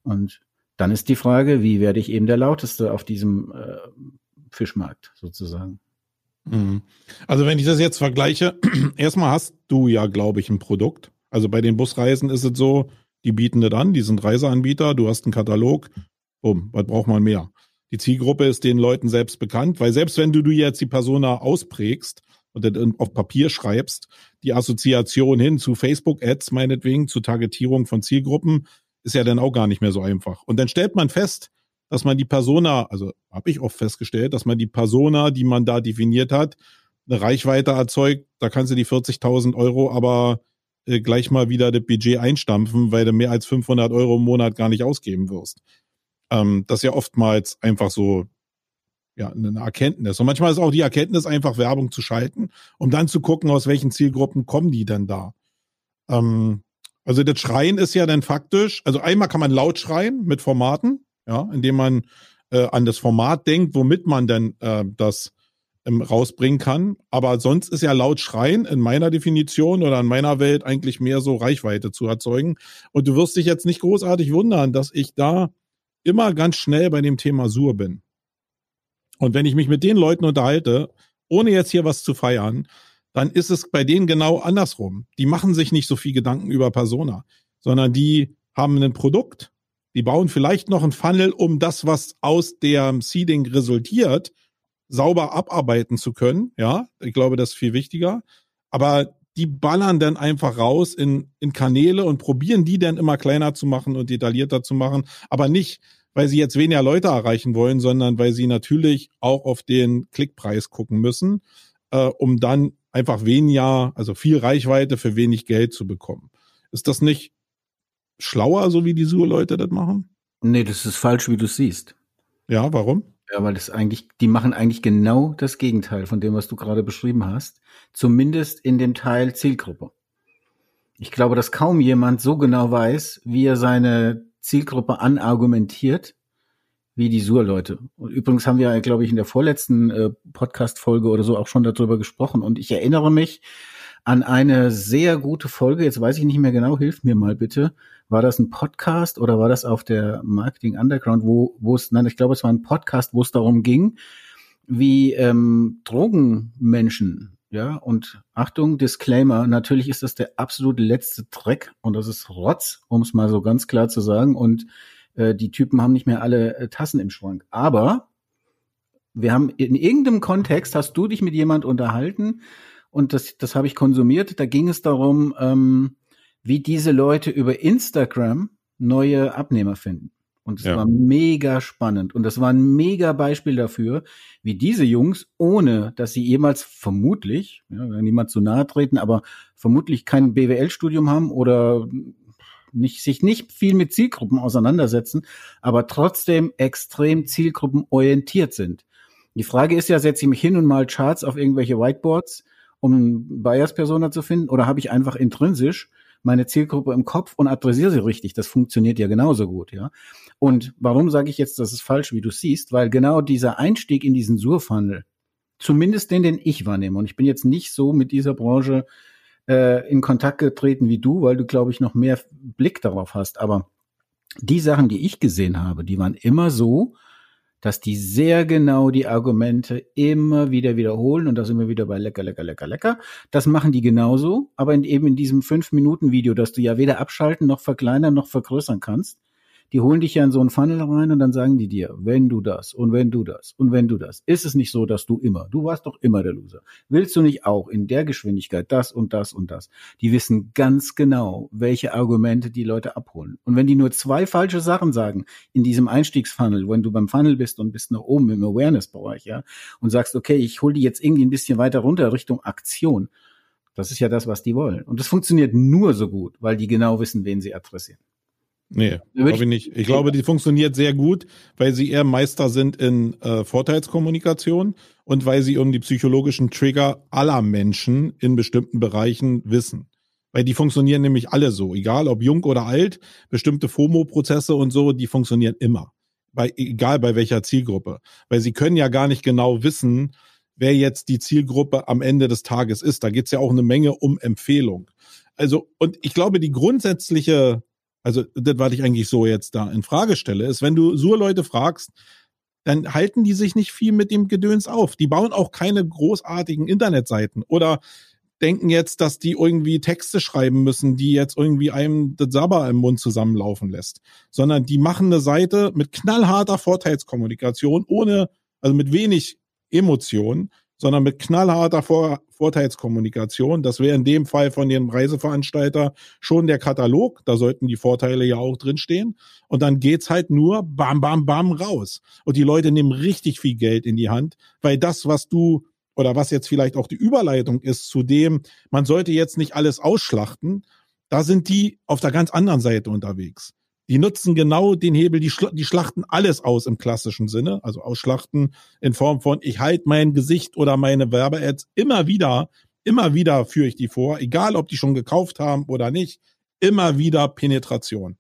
Und dann ist die Frage, wie werde ich eben der lauteste auf diesem äh, Fischmarkt sozusagen. Mhm. Also wenn ich das jetzt vergleiche, erstmal hast du ja, glaube ich, ein Produkt. Also bei den Busreisen ist es so, die bieten das an, die sind Reiseanbieter, du hast einen Katalog, bumm, was braucht man mehr? Die Zielgruppe ist den Leuten selbst bekannt, weil selbst wenn du, jetzt die Persona ausprägst und das auf Papier schreibst, die Assoziation hin zu Facebook-Ads meinetwegen, zu Targetierung von Zielgruppen, ist ja dann auch gar nicht mehr so einfach. Und dann stellt man fest, dass man die Persona, also habe ich oft festgestellt, dass man die Persona, die man da definiert hat, eine Reichweite erzeugt, da kannst du die 40.000 Euro aber äh, gleich mal wieder das Budget einstampfen, weil du mehr als 500 Euro im Monat gar nicht ausgeben wirst. Ähm, das ist ja oftmals einfach so ja, eine Erkenntnis. Und manchmal ist auch die Erkenntnis, einfach Werbung zu schalten, um dann zu gucken, aus welchen Zielgruppen kommen die denn da. Ähm, also das Schreien ist ja dann faktisch, also einmal kann man laut schreien mit Formaten, ja, indem man äh, an das Format denkt, womit man denn äh, das ähm, rausbringen kann. Aber sonst ist ja laut Schreien in meiner Definition oder in meiner Welt eigentlich mehr so Reichweite zu erzeugen. Und du wirst dich jetzt nicht großartig wundern, dass ich da immer ganz schnell bei dem Thema Sur bin. Und wenn ich mich mit den Leuten unterhalte, ohne jetzt hier was zu feiern, dann ist es bei denen genau andersrum. Die machen sich nicht so viel Gedanken über Persona, sondern die haben ein Produkt, die bauen vielleicht noch ein Funnel, um das, was aus der Seeding resultiert, sauber abarbeiten zu können. Ja, ich glaube, das ist viel wichtiger. Aber die ballern dann einfach raus in, in Kanäle und probieren die dann immer kleiner zu machen und detaillierter zu machen. Aber nicht, weil sie jetzt weniger Leute erreichen wollen, sondern weil sie natürlich auch auf den Klickpreis gucken müssen, äh, um dann einfach weniger, also viel Reichweite für wenig Geld zu bekommen. Ist das nicht schlauer, so wie die Sur-Leute das machen? Nee, das ist falsch, wie du siehst. Ja, warum? Ja, weil das eigentlich, die machen eigentlich genau das Gegenteil von dem, was du gerade beschrieben hast. Zumindest in dem Teil Zielgruppe. Ich glaube, dass kaum jemand so genau weiß, wie er seine Zielgruppe anargumentiert, wie die Sur-Leute. Und übrigens haben wir, glaube ich, in der vorletzten äh, Podcast-Folge oder so auch schon darüber gesprochen. Und ich erinnere mich an eine sehr gute Folge. Jetzt weiß ich nicht mehr genau, hilf mir mal bitte. War das ein Podcast oder war das auf der Marketing Underground, wo, wo es, nein, ich glaube, es war ein Podcast, wo es darum ging, wie ähm, Drogenmenschen, ja, und Achtung, Disclaimer, natürlich ist das der absolute letzte Dreck und das ist Rotz, um es mal so ganz klar zu sagen. Und äh, die Typen haben nicht mehr alle äh, Tassen im Schrank. Aber wir haben in irgendeinem Kontext hast du dich mit jemand unterhalten und das, das habe ich konsumiert. Da ging es darum, ähm, wie diese Leute über Instagram neue Abnehmer finden. Und es ja. war mega spannend. Und das war ein mega Beispiel dafür, wie diese Jungs, ohne dass sie jemals vermutlich, ja, niemand zu nahe treten, aber vermutlich kein BWL-Studium haben oder nicht, sich nicht viel mit Zielgruppen auseinandersetzen, aber trotzdem extrem zielgruppenorientiert sind. Die Frage ist ja, setze ich mich hin und mal Charts auf irgendwelche Whiteboards, um Buyers-Persona zu finden, oder habe ich einfach intrinsisch meine Zielgruppe im Kopf und adressiere sie richtig. Das funktioniert ja genauso gut, ja. Und warum sage ich jetzt, das ist falsch, wie du siehst? Weil genau dieser Einstieg in diesen Surfunnel, zumindest den, den ich wahrnehme, und ich bin jetzt nicht so mit dieser Branche äh, in Kontakt getreten wie du, weil du, glaube ich, noch mehr Blick darauf hast. Aber die Sachen, die ich gesehen habe, die waren immer so, dass die sehr genau die Argumente immer wieder wiederholen und das immer wieder bei lecker, lecker, lecker, lecker. Das machen die genauso, aber in, eben in diesem fünf Minuten Video, das du ja weder abschalten noch verkleinern noch vergrößern kannst, die holen dich ja in so einen Funnel rein und dann sagen die dir, wenn du das und wenn du das und wenn du das, ist es nicht so, dass du immer, du warst doch immer der Loser. Willst du nicht auch in der Geschwindigkeit das und das und das? Die wissen ganz genau, welche Argumente die Leute abholen. Und wenn die nur zwei falsche Sachen sagen in diesem Einstiegsfunnel, wenn du beim Funnel bist und bist nach oben im Awareness-Bereich, ja, und sagst, okay, ich hole die jetzt irgendwie ein bisschen weiter runter Richtung Aktion, das ist ja das, was die wollen. Und das funktioniert nur so gut, weil die genau wissen, wen sie adressieren. Nee, glaube ich nicht. Ich glaube, die funktioniert sehr gut, weil sie eher Meister sind in äh, Vorteilskommunikation und weil sie um die psychologischen Trigger aller Menschen in bestimmten Bereichen wissen. Weil die funktionieren nämlich alle so, egal ob jung oder alt, bestimmte FOMO-Prozesse und so, die funktionieren immer. Bei, egal bei welcher Zielgruppe. Weil sie können ja gar nicht genau wissen, wer jetzt die Zielgruppe am Ende des Tages ist. Da geht's ja auch eine Menge um Empfehlung. Also, und ich glaube, die grundsätzliche, also das, was ich eigentlich so jetzt da in Frage stelle, ist, wenn du so Leute fragst, dann halten die sich nicht viel mit dem Gedöns auf. Die bauen auch keine großartigen Internetseiten oder denken jetzt, dass die irgendwie Texte schreiben müssen, die jetzt irgendwie einem das Sabber im Mund zusammenlaufen lässt, sondern die machen eine Seite mit knallharter Vorteilskommunikation, ohne, also mit wenig Emotion, sondern mit knallharter Vor Vorteilskommunikation. Das wäre in dem Fall von dem Reiseveranstalter schon der Katalog. Da sollten die Vorteile ja auch drinstehen. Und dann geht's halt nur bam, bam, bam raus. Und die Leute nehmen richtig viel Geld in die Hand, weil das, was du oder was jetzt vielleicht auch die Überleitung ist zu dem, man sollte jetzt nicht alles ausschlachten, da sind die auf der ganz anderen Seite unterwegs. Die nutzen genau den Hebel, die, schl die schlachten alles aus im klassischen Sinne, also ausschlachten in Form von, ich halte mein Gesicht oder meine Werbe-Ads immer wieder, immer wieder führe ich die vor, egal ob die schon gekauft haben oder nicht, immer wieder Penetration.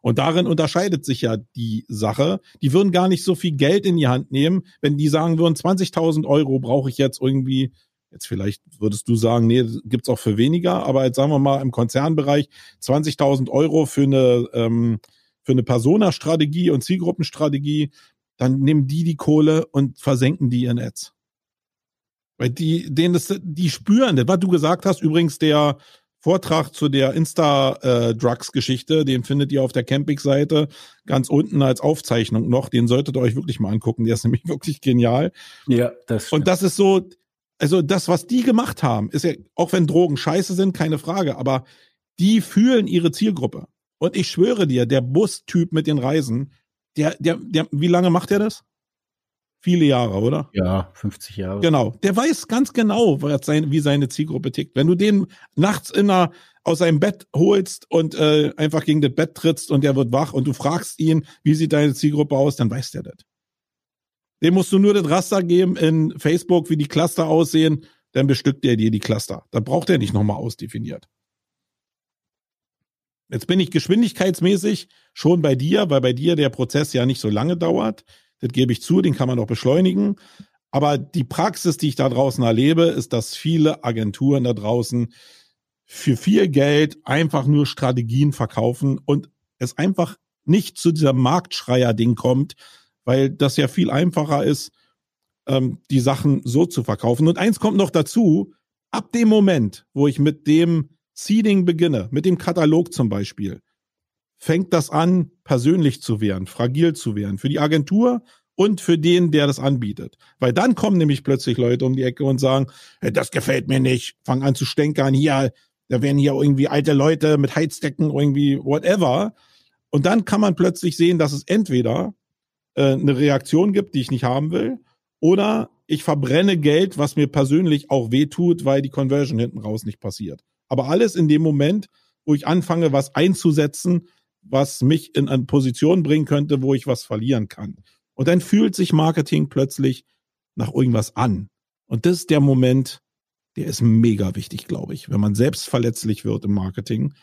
Und darin unterscheidet sich ja die Sache. Die würden gar nicht so viel Geld in die Hand nehmen, wenn die sagen würden, 20.000 Euro brauche ich jetzt irgendwie Jetzt vielleicht würdest du sagen, nee, gibt's auch für weniger, aber jetzt sagen wir mal im Konzernbereich 20.000 Euro für eine, ähm, für eine Persona-Strategie und Zielgruppenstrategie, dann nehmen die die Kohle und versenken die ihr Netz. Weil die, denen das, die spüren, was du gesagt hast, übrigens der Vortrag zu der Insta-Drugs-Geschichte, äh, den findet ihr auf der Camping-Seite ganz unten als Aufzeichnung noch. Den solltet ihr euch wirklich mal angucken. Der ist nämlich wirklich genial. Ja, das stimmt. Und das ist so, also das, was die gemacht haben, ist ja, auch wenn Drogen scheiße sind, keine Frage, aber die fühlen ihre Zielgruppe. Und ich schwöre dir, der Bustyp mit den Reisen, der, der, der, wie lange macht er das? Viele Jahre, oder? Ja, 50 Jahre. Genau. Der weiß ganz genau, wie seine Zielgruppe tickt. Wenn du den nachts in einer, aus seinem Bett holst und äh, einfach gegen das Bett trittst und der wird wach und du fragst ihn, wie sieht deine Zielgruppe aus, dann weiß der das. Dem musst du nur das Raster geben in Facebook, wie die Cluster aussehen, dann bestückt er dir die Cluster. Da braucht er nicht nochmal ausdefiniert. Jetzt bin ich geschwindigkeitsmäßig schon bei dir, weil bei dir der Prozess ja nicht so lange dauert. Das gebe ich zu, den kann man auch beschleunigen. Aber die Praxis, die ich da draußen erlebe, ist, dass viele Agenturen da draußen für viel Geld einfach nur Strategien verkaufen und es einfach nicht zu dieser Marktschreier-Ding kommt, weil das ja viel einfacher ist, ähm, die Sachen so zu verkaufen. Und eins kommt noch dazu, ab dem Moment, wo ich mit dem Seeding beginne, mit dem Katalog zum Beispiel, fängt das an, persönlich zu werden, fragil zu werden, für die Agentur und für den, der das anbietet. Weil dann kommen nämlich plötzlich Leute um die Ecke und sagen, hey, das gefällt mir nicht, fangen an zu stänkern, hier, da werden hier irgendwie alte Leute mit Heizdecken, irgendwie whatever. Und dann kann man plötzlich sehen, dass es entweder äh, eine Reaktion gibt, die ich nicht haben will, oder ich verbrenne Geld, was mir persönlich auch wehtut, weil die Conversion hinten raus nicht passiert. Aber alles in dem Moment, wo ich anfange, was einzusetzen, was mich in eine Position bringen könnte, wo ich was verlieren kann. Und dann fühlt sich Marketing plötzlich nach irgendwas an. Und das ist der Moment, der ist mega wichtig, glaube ich, wenn man selbst verletzlich wird im Marketing.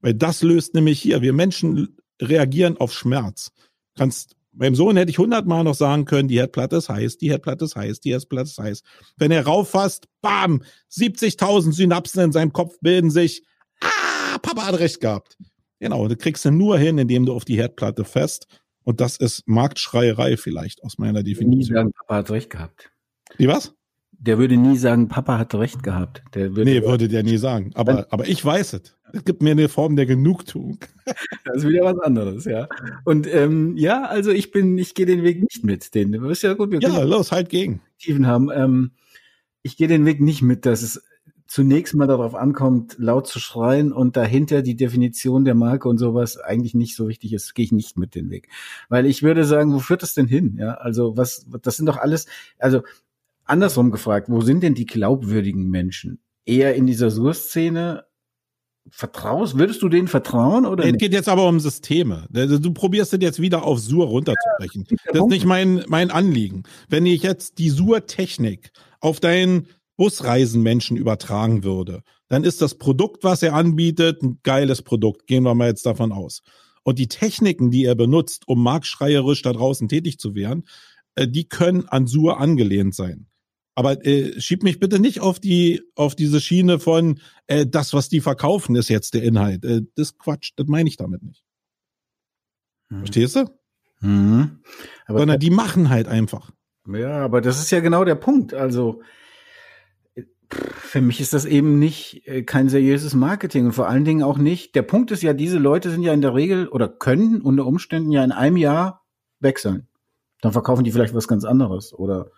Weil das löst nämlich hier, wir Menschen reagieren auf Schmerz. Kannst meinem Sohn hätte ich hundertmal noch sagen können, die Herdplatte ist heiß, die Herdplatte ist heiß, die Herdplatte ist heiß. Wenn er rauffasst, bam, 70.000 Synapsen in seinem Kopf bilden sich. Ah, Papa hat recht gehabt. Genau, das kriegst du nur hin, indem du auf die Herdplatte fest. Und das ist Marktschreierei vielleicht aus meiner Definition. Nie sagen, Papa hat recht gehabt. Wie was? Der würde nie sagen, Papa hat recht gehabt. Der würde nee, würde der nie sagen. Aber, aber ich weiß es. Es gibt mir eine Form der Genugtuung. Das ist wieder was anderes, ja. Und ähm, ja, also ich bin, ich gehe den Weg nicht mit. Den, du wirst ja gut. Wir ja, los, halt gegen. Haben. Ähm, ich gehe den Weg nicht mit, dass es zunächst mal darauf ankommt, laut zu schreien und dahinter die Definition der Marke und sowas eigentlich nicht so wichtig ist, gehe ich nicht mit den Weg. Weil ich würde sagen, wo führt das denn hin? Ja, also was, das sind doch alles, also andersrum gefragt, wo sind denn die glaubwürdigen Menschen? Eher in dieser Sur-Szene vertraust, würdest du denen vertrauen oder? Es geht jetzt aber um Systeme. Also du probierst es jetzt wieder auf Sur runterzubrechen. Ja, das ist nicht mein, mein Anliegen. Wenn ich jetzt die Sur-Technik auf deinen Busreisenmenschen übertragen würde, dann ist das Produkt, was er anbietet, ein geiles Produkt. Gehen wir mal jetzt davon aus. Und die Techniken, die er benutzt, um marktschreierisch da draußen tätig zu werden, äh, die können an Sur angelehnt sein. Aber äh, schieb mich bitte nicht auf die auf diese Schiene von äh, das, was die verkaufen, ist jetzt der Inhalt. Äh, das Quatsch, das meine ich damit nicht. Hm. Verstehst du? Mhm. Aber Sondern die machen halt einfach. Ja, aber das ist ja genau der Punkt. Also für mich ist das eben nicht äh, kein seriöses Marketing und vor allen Dingen auch nicht. Der Punkt ist ja, diese Leute sind ja in der Regel oder können unter Umständen ja in einem Jahr wechseln. Dann verkaufen die vielleicht was ganz anderes oder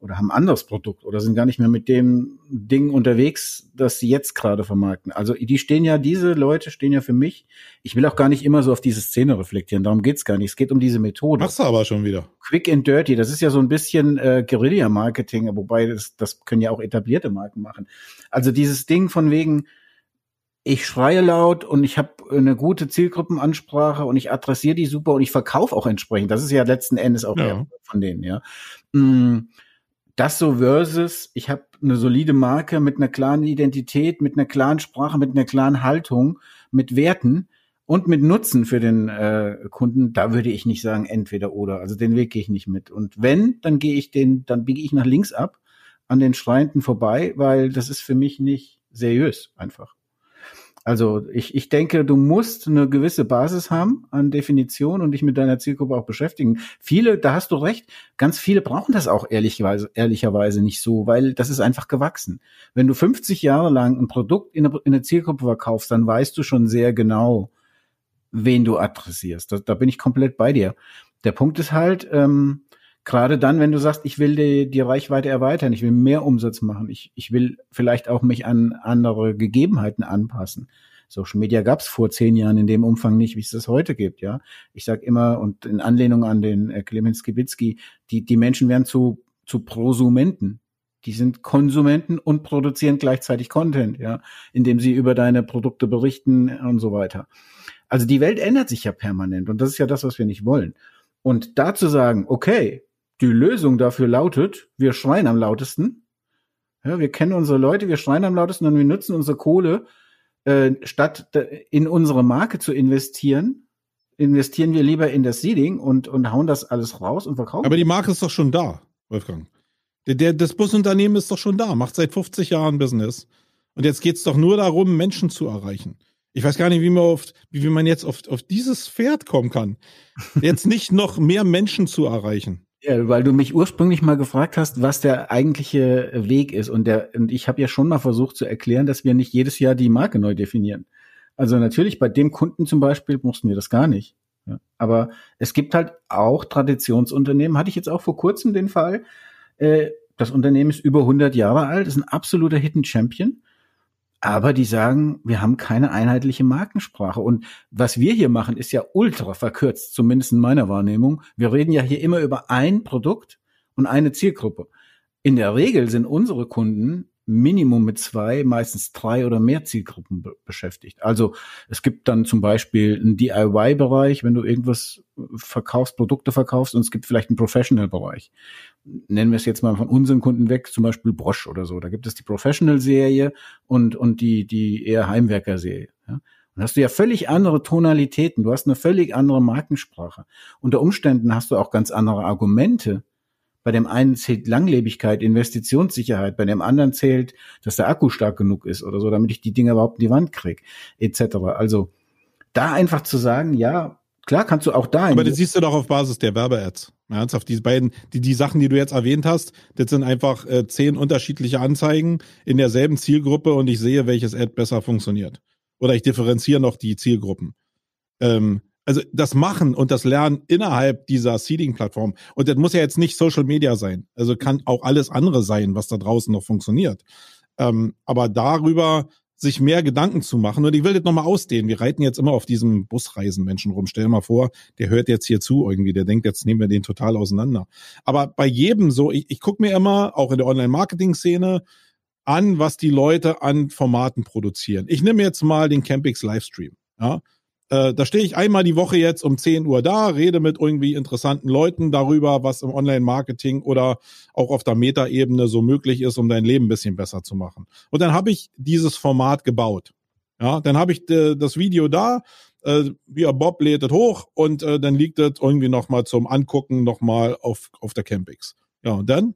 oder haben ein anderes Produkt oder sind gar nicht mehr mit dem Ding unterwegs, das sie jetzt gerade vermarkten. Also die stehen ja, diese Leute stehen ja für mich. Ich will auch gar nicht immer so auf diese Szene reflektieren, darum geht's gar nicht. Es geht um diese Methode. Machst du aber schon wieder. Quick and Dirty, das ist ja so ein bisschen äh, Guerilla-Marketing, wobei das, das können ja auch etablierte Marken machen. Also dieses Ding von wegen, ich schreie laut und ich habe eine gute Zielgruppenansprache und ich adressiere die super und ich verkaufe auch entsprechend. Das ist ja letzten Endes auch ja. von denen, ja. Mm das so versus, ich habe eine solide Marke mit einer klaren Identität, mit einer klaren Sprache, mit einer klaren Haltung, mit Werten und mit Nutzen für den äh, Kunden, da würde ich nicht sagen entweder oder. Also den Weg gehe ich nicht mit. Und wenn, dann gehe ich den, dann biege ich nach links ab an den Schreienden vorbei, weil das ist für mich nicht seriös einfach. Also ich, ich denke, du musst eine gewisse Basis haben an Definition und dich mit deiner Zielgruppe auch beschäftigen. Viele, da hast du recht, ganz viele brauchen das auch ehrlicherweise, ehrlicherweise nicht so, weil das ist einfach gewachsen. Wenn du 50 Jahre lang ein Produkt in eine, in eine Zielgruppe verkaufst, dann weißt du schon sehr genau, wen du adressierst. Da, da bin ich komplett bei dir. Der Punkt ist halt, ähm, gerade dann, wenn du sagst, ich will die, die Reichweite erweitern, ich will mehr Umsatz machen, ich, ich will vielleicht auch mich an andere Gegebenheiten anpassen. Social Media gab es vor zehn Jahren in dem Umfang nicht, wie es das heute gibt. Ja, ich sage immer und in Anlehnung an den äh, Clemens Kibitzki, die die Menschen werden zu zu Prosumenten. Die sind Konsumenten und produzieren gleichzeitig Content, ja, indem sie über deine Produkte berichten und so weiter. Also die Welt ändert sich ja permanent und das ist ja das, was wir nicht wollen. Und da zu sagen, okay, die Lösung dafür lautet, wir schreien am lautesten. Ja, wir kennen unsere Leute, wir schreien am lautesten und wir nutzen unsere Kohle, äh, statt in unsere Marke zu investieren, investieren wir lieber in das Seeding und, und hauen das alles raus und verkaufen. Aber die Marke ist doch schon da, Wolfgang. Der, der, das Busunternehmen ist doch schon da, macht seit 50 Jahren Business. Und jetzt geht's doch nur darum, Menschen zu erreichen. Ich weiß gar nicht, wie man, auf, wie man jetzt auf, auf dieses Pferd kommen kann. Jetzt nicht noch mehr Menschen zu erreichen. Ja, weil du mich ursprünglich mal gefragt hast, was der eigentliche Weg ist. Und, der, und ich habe ja schon mal versucht zu erklären, dass wir nicht jedes Jahr die Marke neu definieren. Also natürlich, bei dem Kunden zum Beispiel mussten wir das gar nicht. Ja. Aber es gibt halt auch Traditionsunternehmen, hatte ich jetzt auch vor kurzem den Fall, äh, das Unternehmen ist über 100 Jahre alt, ist ein absoluter Hidden Champion aber die sagen, wir haben keine einheitliche Markensprache. Und was wir hier machen, ist ja ultra verkürzt, zumindest in meiner Wahrnehmung. Wir reden ja hier immer über ein Produkt und eine Zielgruppe. In der Regel sind unsere Kunden Minimum mit zwei, meistens drei oder mehr Zielgruppen be beschäftigt. Also es gibt dann zum Beispiel einen DIY-Bereich, wenn du irgendwas verkaufst, Produkte verkaufst, und es gibt vielleicht einen Professional-Bereich. Nennen wir es jetzt mal von unseren Kunden weg, zum Beispiel Brosch oder so. Da gibt es die Professional-Serie und, und die, die eher Heimwerker-Serie. Ja? Dann hast du ja völlig andere Tonalitäten, du hast eine völlig andere Markensprache. Unter Umständen hast du auch ganz andere Argumente, bei dem einen zählt Langlebigkeit, Investitionssicherheit, bei dem anderen zählt, dass der Akku stark genug ist oder so, damit ich die Dinger überhaupt in die Wand krieg, etc. Also da einfach zu sagen, ja, klar kannst du auch da. Aber das siehst du doch auf Basis der Werbe-Ads. Ernsthaft, diese beiden, die, die Sachen, die du jetzt erwähnt hast, das sind einfach äh, zehn unterschiedliche Anzeigen in derselben Zielgruppe und ich sehe, welches Ad besser funktioniert. Oder ich differenziere noch die Zielgruppen. Ähm, also das Machen und das Lernen innerhalb dieser Seeding-Plattform. Und das muss ja jetzt nicht Social Media sein. Also kann auch alles andere sein, was da draußen noch funktioniert. Ähm, aber darüber sich mehr Gedanken zu machen. Und ich will das nochmal ausdehnen. Wir reiten jetzt immer auf diesem Busreisen Menschen rum. Stell dir mal vor, der hört jetzt hier zu irgendwie. Der denkt, jetzt nehmen wir den total auseinander. Aber bei jedem so, ich, ich gucke mir immer, auch in der Online-Marketing-Szene, an, was die Leute an Formaten produzieren. Ich nehme jetzt mal den Campix Livestream. Ja, äh, da stehe ich einmal die Woche jetzt um 10 Uhr da, rede mit irgendwie interessanten Leuten darüber, was im Online-Marketing oder auch auf der Metaebene so möglich ist, um dein Leben ein bisschen besser zu machen. Und dann habe ich dieses Format gebaut. Ja, dann habe ich äh, das Video da, äh, wie Bob lädt es hoch und dann liegt es irgendwie nochmal zum Angucken nochmal auf, auf der Campix. Ja, und dann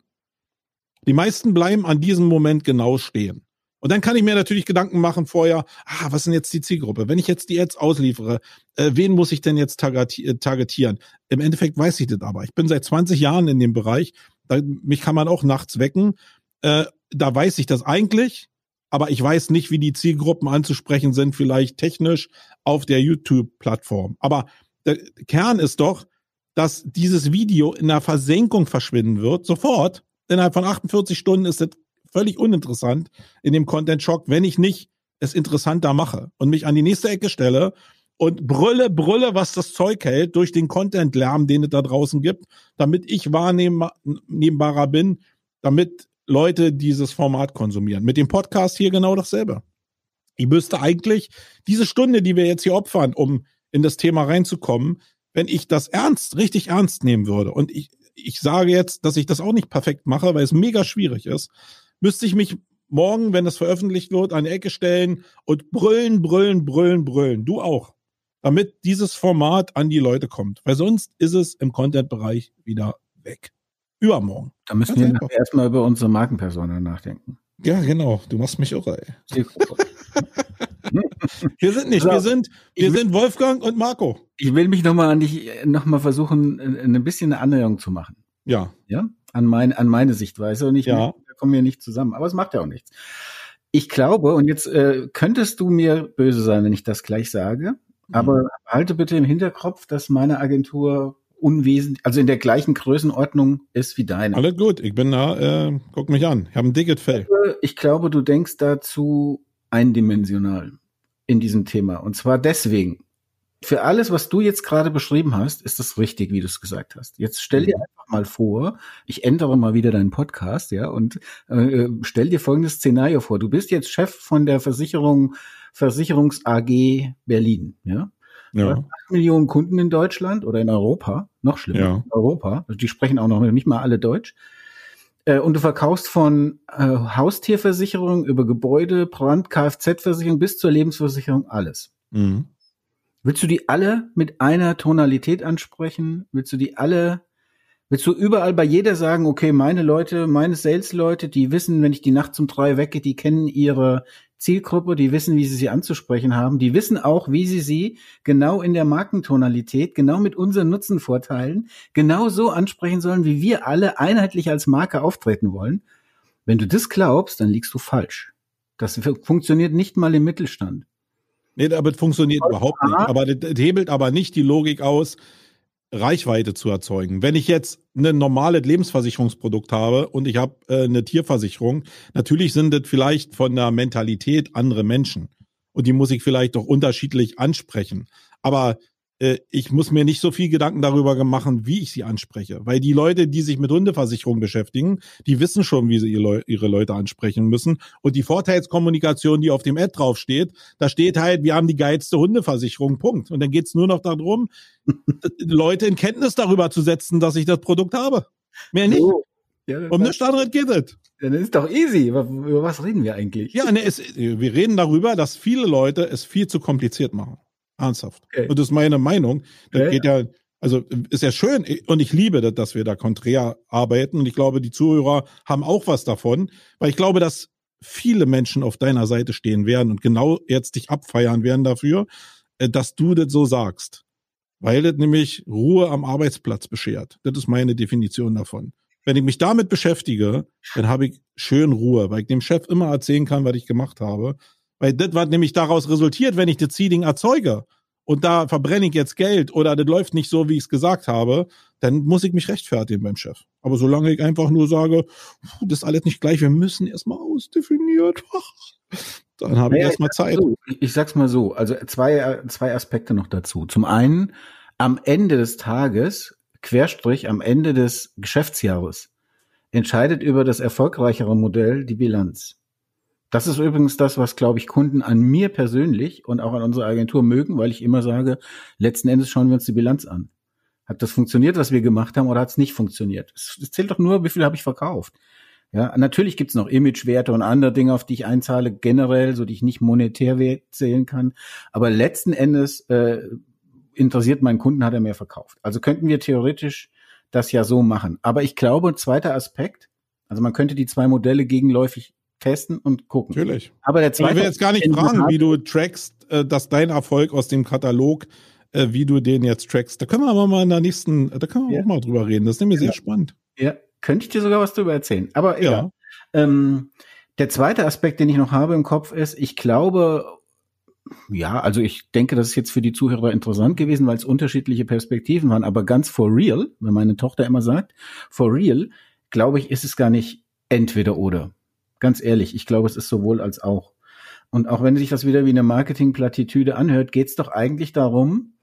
Die meisten bleiben an diesem Moment genau stehen. Und dann kann ich mir natürlich Gedanken machen vorher, ah, was denn jetzt die Zielgruppe? Wenn ich jetzt die Ads ausliefere, äh, wen muss ich denn jetzt äh, targetieren? Im Endeffekt weiß ich das aber. Ich bin seit 20 Jahren in dem Bereich. Da, mich kann man auch nachts wecken. Äh, da weiß ich das eigentlich, aber ich weiß nicht, wie die Zielgruppen anzusprechen sind, vielleicht technisch auf der YouTube-Plattform. Aber der Kern ist doch, dass dieses Video in der Versenkung verschwinden wird, sofort. Innerhalb von 48 Stunden ist das völlig uninteressant in dem Content Shock, wenn ich nicht es interessanter mache und mich an die nächste Ecke stelle und brülle, brülle, was das Zeug hält durch den Content-Lärm, den es da draußen gibt, damit ich wahrnehmbarer bin, damit Leute dieses Format konsumieren. Mit dem Podcast hier genau dasselbe. Ich müsste eigentlich diese Stunde, die wir jetzt hier opfern, um in das Thema reinzukommen, wenn ich das ernst, richtig ernst nehmen würde und ich, ich sage jetzt, dass ich das auch nicht perfekt mache, weil es mega schwierig ist, müsste ich mich morgen, wenn das veröffentlicht wird, an die Ecke stellen und brüllen, brüllen, brüllen, brüllen. Du auch. Damit dieses Format an die Leute kommt. Weil sonst ist es im Content-Bereich wieder weg. Übermorgen. Da müssen Ganz wir erstmal über unsere Markenpersona nachdenken. Ja, genau. Du machst mich irre, ey. wir sind nicht, wir sind, wir sind Wolfgang und Marco. Ich will mich nochmal an dich, nochmal versuchen, ein bisschen eine Annäherung zu machen. Ja. Ja? An meine, an meine Sichtweise und ich ja kommen wir nicht zusammen. Aber es macht ja auch nichts. Ich glaube, und jetzt äh, könntest du mir böse sein, wenn ich das gleich sage, mhm. aber halte bitte im Hinterkopf, dass meine Agentur unwesentlich, also in der gleichen Größenordnung ist wie deine. Alles gut, ich bin da, äh, guck mich an, ich habe ein dickes Fell. Ich glaube, du denkst dazu eindimensional in diesem Thema. Und zwar deswegen, für alles, was du jetzt gerade beschrieben hast, ist das richtig, wie du es gesagt hast. Jetzt stell dir mhm. einfach mal vor, ich ändere mal wieder deinen Podcast, ja, und äh, stell dir folgendes Szenario vor. Du bist jetzt Chef von der Versicherung, Versicherungs AG Berlin, ja. Ja. Du Millionen Kunden in Deutschland oder in Europa, noch schlimmer, ja. in Europa. Also die sprechen auch noch nicht mal alle Deutsch. Äh, und du verkaufst von äh, Haustierversicherung über Gebäude, Brand, Kfz-Versicherung bis zur Lebensversicherung alles. Mhm. Willst du die alle mit einer Tonalität ansprechen? Willst du die alle, willst du überall bei jeder sagen, okay, meine Leute, meine Sales-Leute, die wissen, wenn ich die Nacht um drei wecke, die kennen ihre Zielgruppe, die wissen, wie sie sie anzusprechen haben, die wissen auch, wie sie sie genau in der Markentonalität, genau mit unseren Nutzenvorteilen, genau so ansprechen sollen, wie wir alle einheitlich als Marke auftreten wollen. Wenn du das glaubst, dann liegst du falsch. Das funktioniert nicht mal im Mittelstand. Nee, aber das funktioniert überhaupt nicht. Aber das, das hebelt aber nicht die Logik aus, Reichweite zu erzeugen. Wenn ich jetzt ein normales Lebensversicherungsprodukt habe und ich habe äh, eine Tierversicherung, natürlich sind das vielleicht von der Mentalität andere Menschen. Und die muss ich vielleicht doch unterschiedlich ansprechen. Aber äh, ich muss mir nicht so viel Gedanken darüber machen, wie ich sie anspreche. Weil die Leute, die sich mit Hundeversicherung beschäftigen, die wissen schon, wie sie ihre Leute ansprechen müssen. Und die Vorteilskommunikation, die auf dem Ad draufsteht, da steht halt, wir haben die geilste Hundeversicherung, Punkt. Und dann geht's nur noch darum, Leute in Kenntnis darüber zu setzen, dass ich das Produkt habe. Mehr nicht. Oh. Ja, um nichts anderes geht es. Dann ist doch easy. Über was reden wir eigentlich? Ja, ne, es, wir reden darüber, dass viele Leute es viel zu kompliziert machen. Ernsthaft. Okay. Und das ist meine Meinung. Das okay. geht ja, also ist ja schön und ich liebe das, dass wir da konträr arbeiten und ich glaube, die Zuhörer haben auch was davon, weil ich glaube, dass viele Menschen auf deiner Seite stehen werden und genau jetzt dich abfeiern werden dafür, äh, dass du das so sagst. Weil das nämlich Ruhe am Arbeitsplatz beschert. Das ist meine Definition davon. Wenn ich mich damit beschäftige, dann habe ich schön Ruhe, weil ich dem Chef immer erzählen kann, was ich gemacht habe weil das, was nämlich daraus resultiert, wenn ich das Seeding erzeuge und da verbrenne ich jetzt Geld oder das läuft nicht so, wie ich es gesagt habe, dann muss ich mich rechtfertigen beim Chef. Aber solange ich einfach nur sage, das ist alles nicht gleich, wir müssen erstmal ausdefiniert, dann habe ich erstmal Zeit. So, ich sag's mal so, also zwei, zwei Aspekte noch dazu. Zum einen, am Ende des Tages, Querstrich, am Ende des Geschäftsjahres, entscheidet über das erfolgreichere Modell die Bilanz. Das ist übrigens das, was, glaube ich, Kunden an mir persönlich und auch an unserer Agentur mögen, weil ich immer sage, letzten Endes schauen wir uns die Bilanz an. Hat das funktioniert, was wir gemacht haben, oder hat es nicht funktioniert? Es zählt doch nur, wie viel habe ich verkauft. Ja, natürlich gibt's noch Imagewerte und andere Dinge, auf die ich einzahle, generell, so die ich nicht monetär zählen kann. Aber letzten Endes äh, interessiert meinen Kunden, hat er mehr verkauft. Also könnten wir theoretisch das ja so machen. Aber ich glaube, zweiter Aspekt, Also man könnte die zwei Modelle gegenläufig testen und gucken. Natürlich. Aber der Ich zweite. will jetzt gar nicht fragen, wie du trackst, äh, dass dein Erfolg aus dem Katalog, äh, wie du den jetzt trackst. Da können wir aber mal in der nächsten, da können wir Ja. auch mal drüber reden. Das ist nämlich Ja. sehr spannend. Ja, könnte ich dir sogar was drüber erzählen. Aber egal. Ja. Ähm, der zweite Aspekt, den ich noch habe im Kopf, ist, ich glaube, ja, also ich denke, das ist jetzt für die Zuhörer interessant gewesen, weil es unterschiedliche Perspektiven waren, aber ganz for real, wenn meine Tochter immer sagt, for real, glaube ich, ist es gar nicht entweder oder. Ganz ehrlich, ich glaube, es ist sowohl als auch. Und auch wenn sich das wieder wie eine Marketing-Plattitüde anhört, geht es doch eigentlich darum,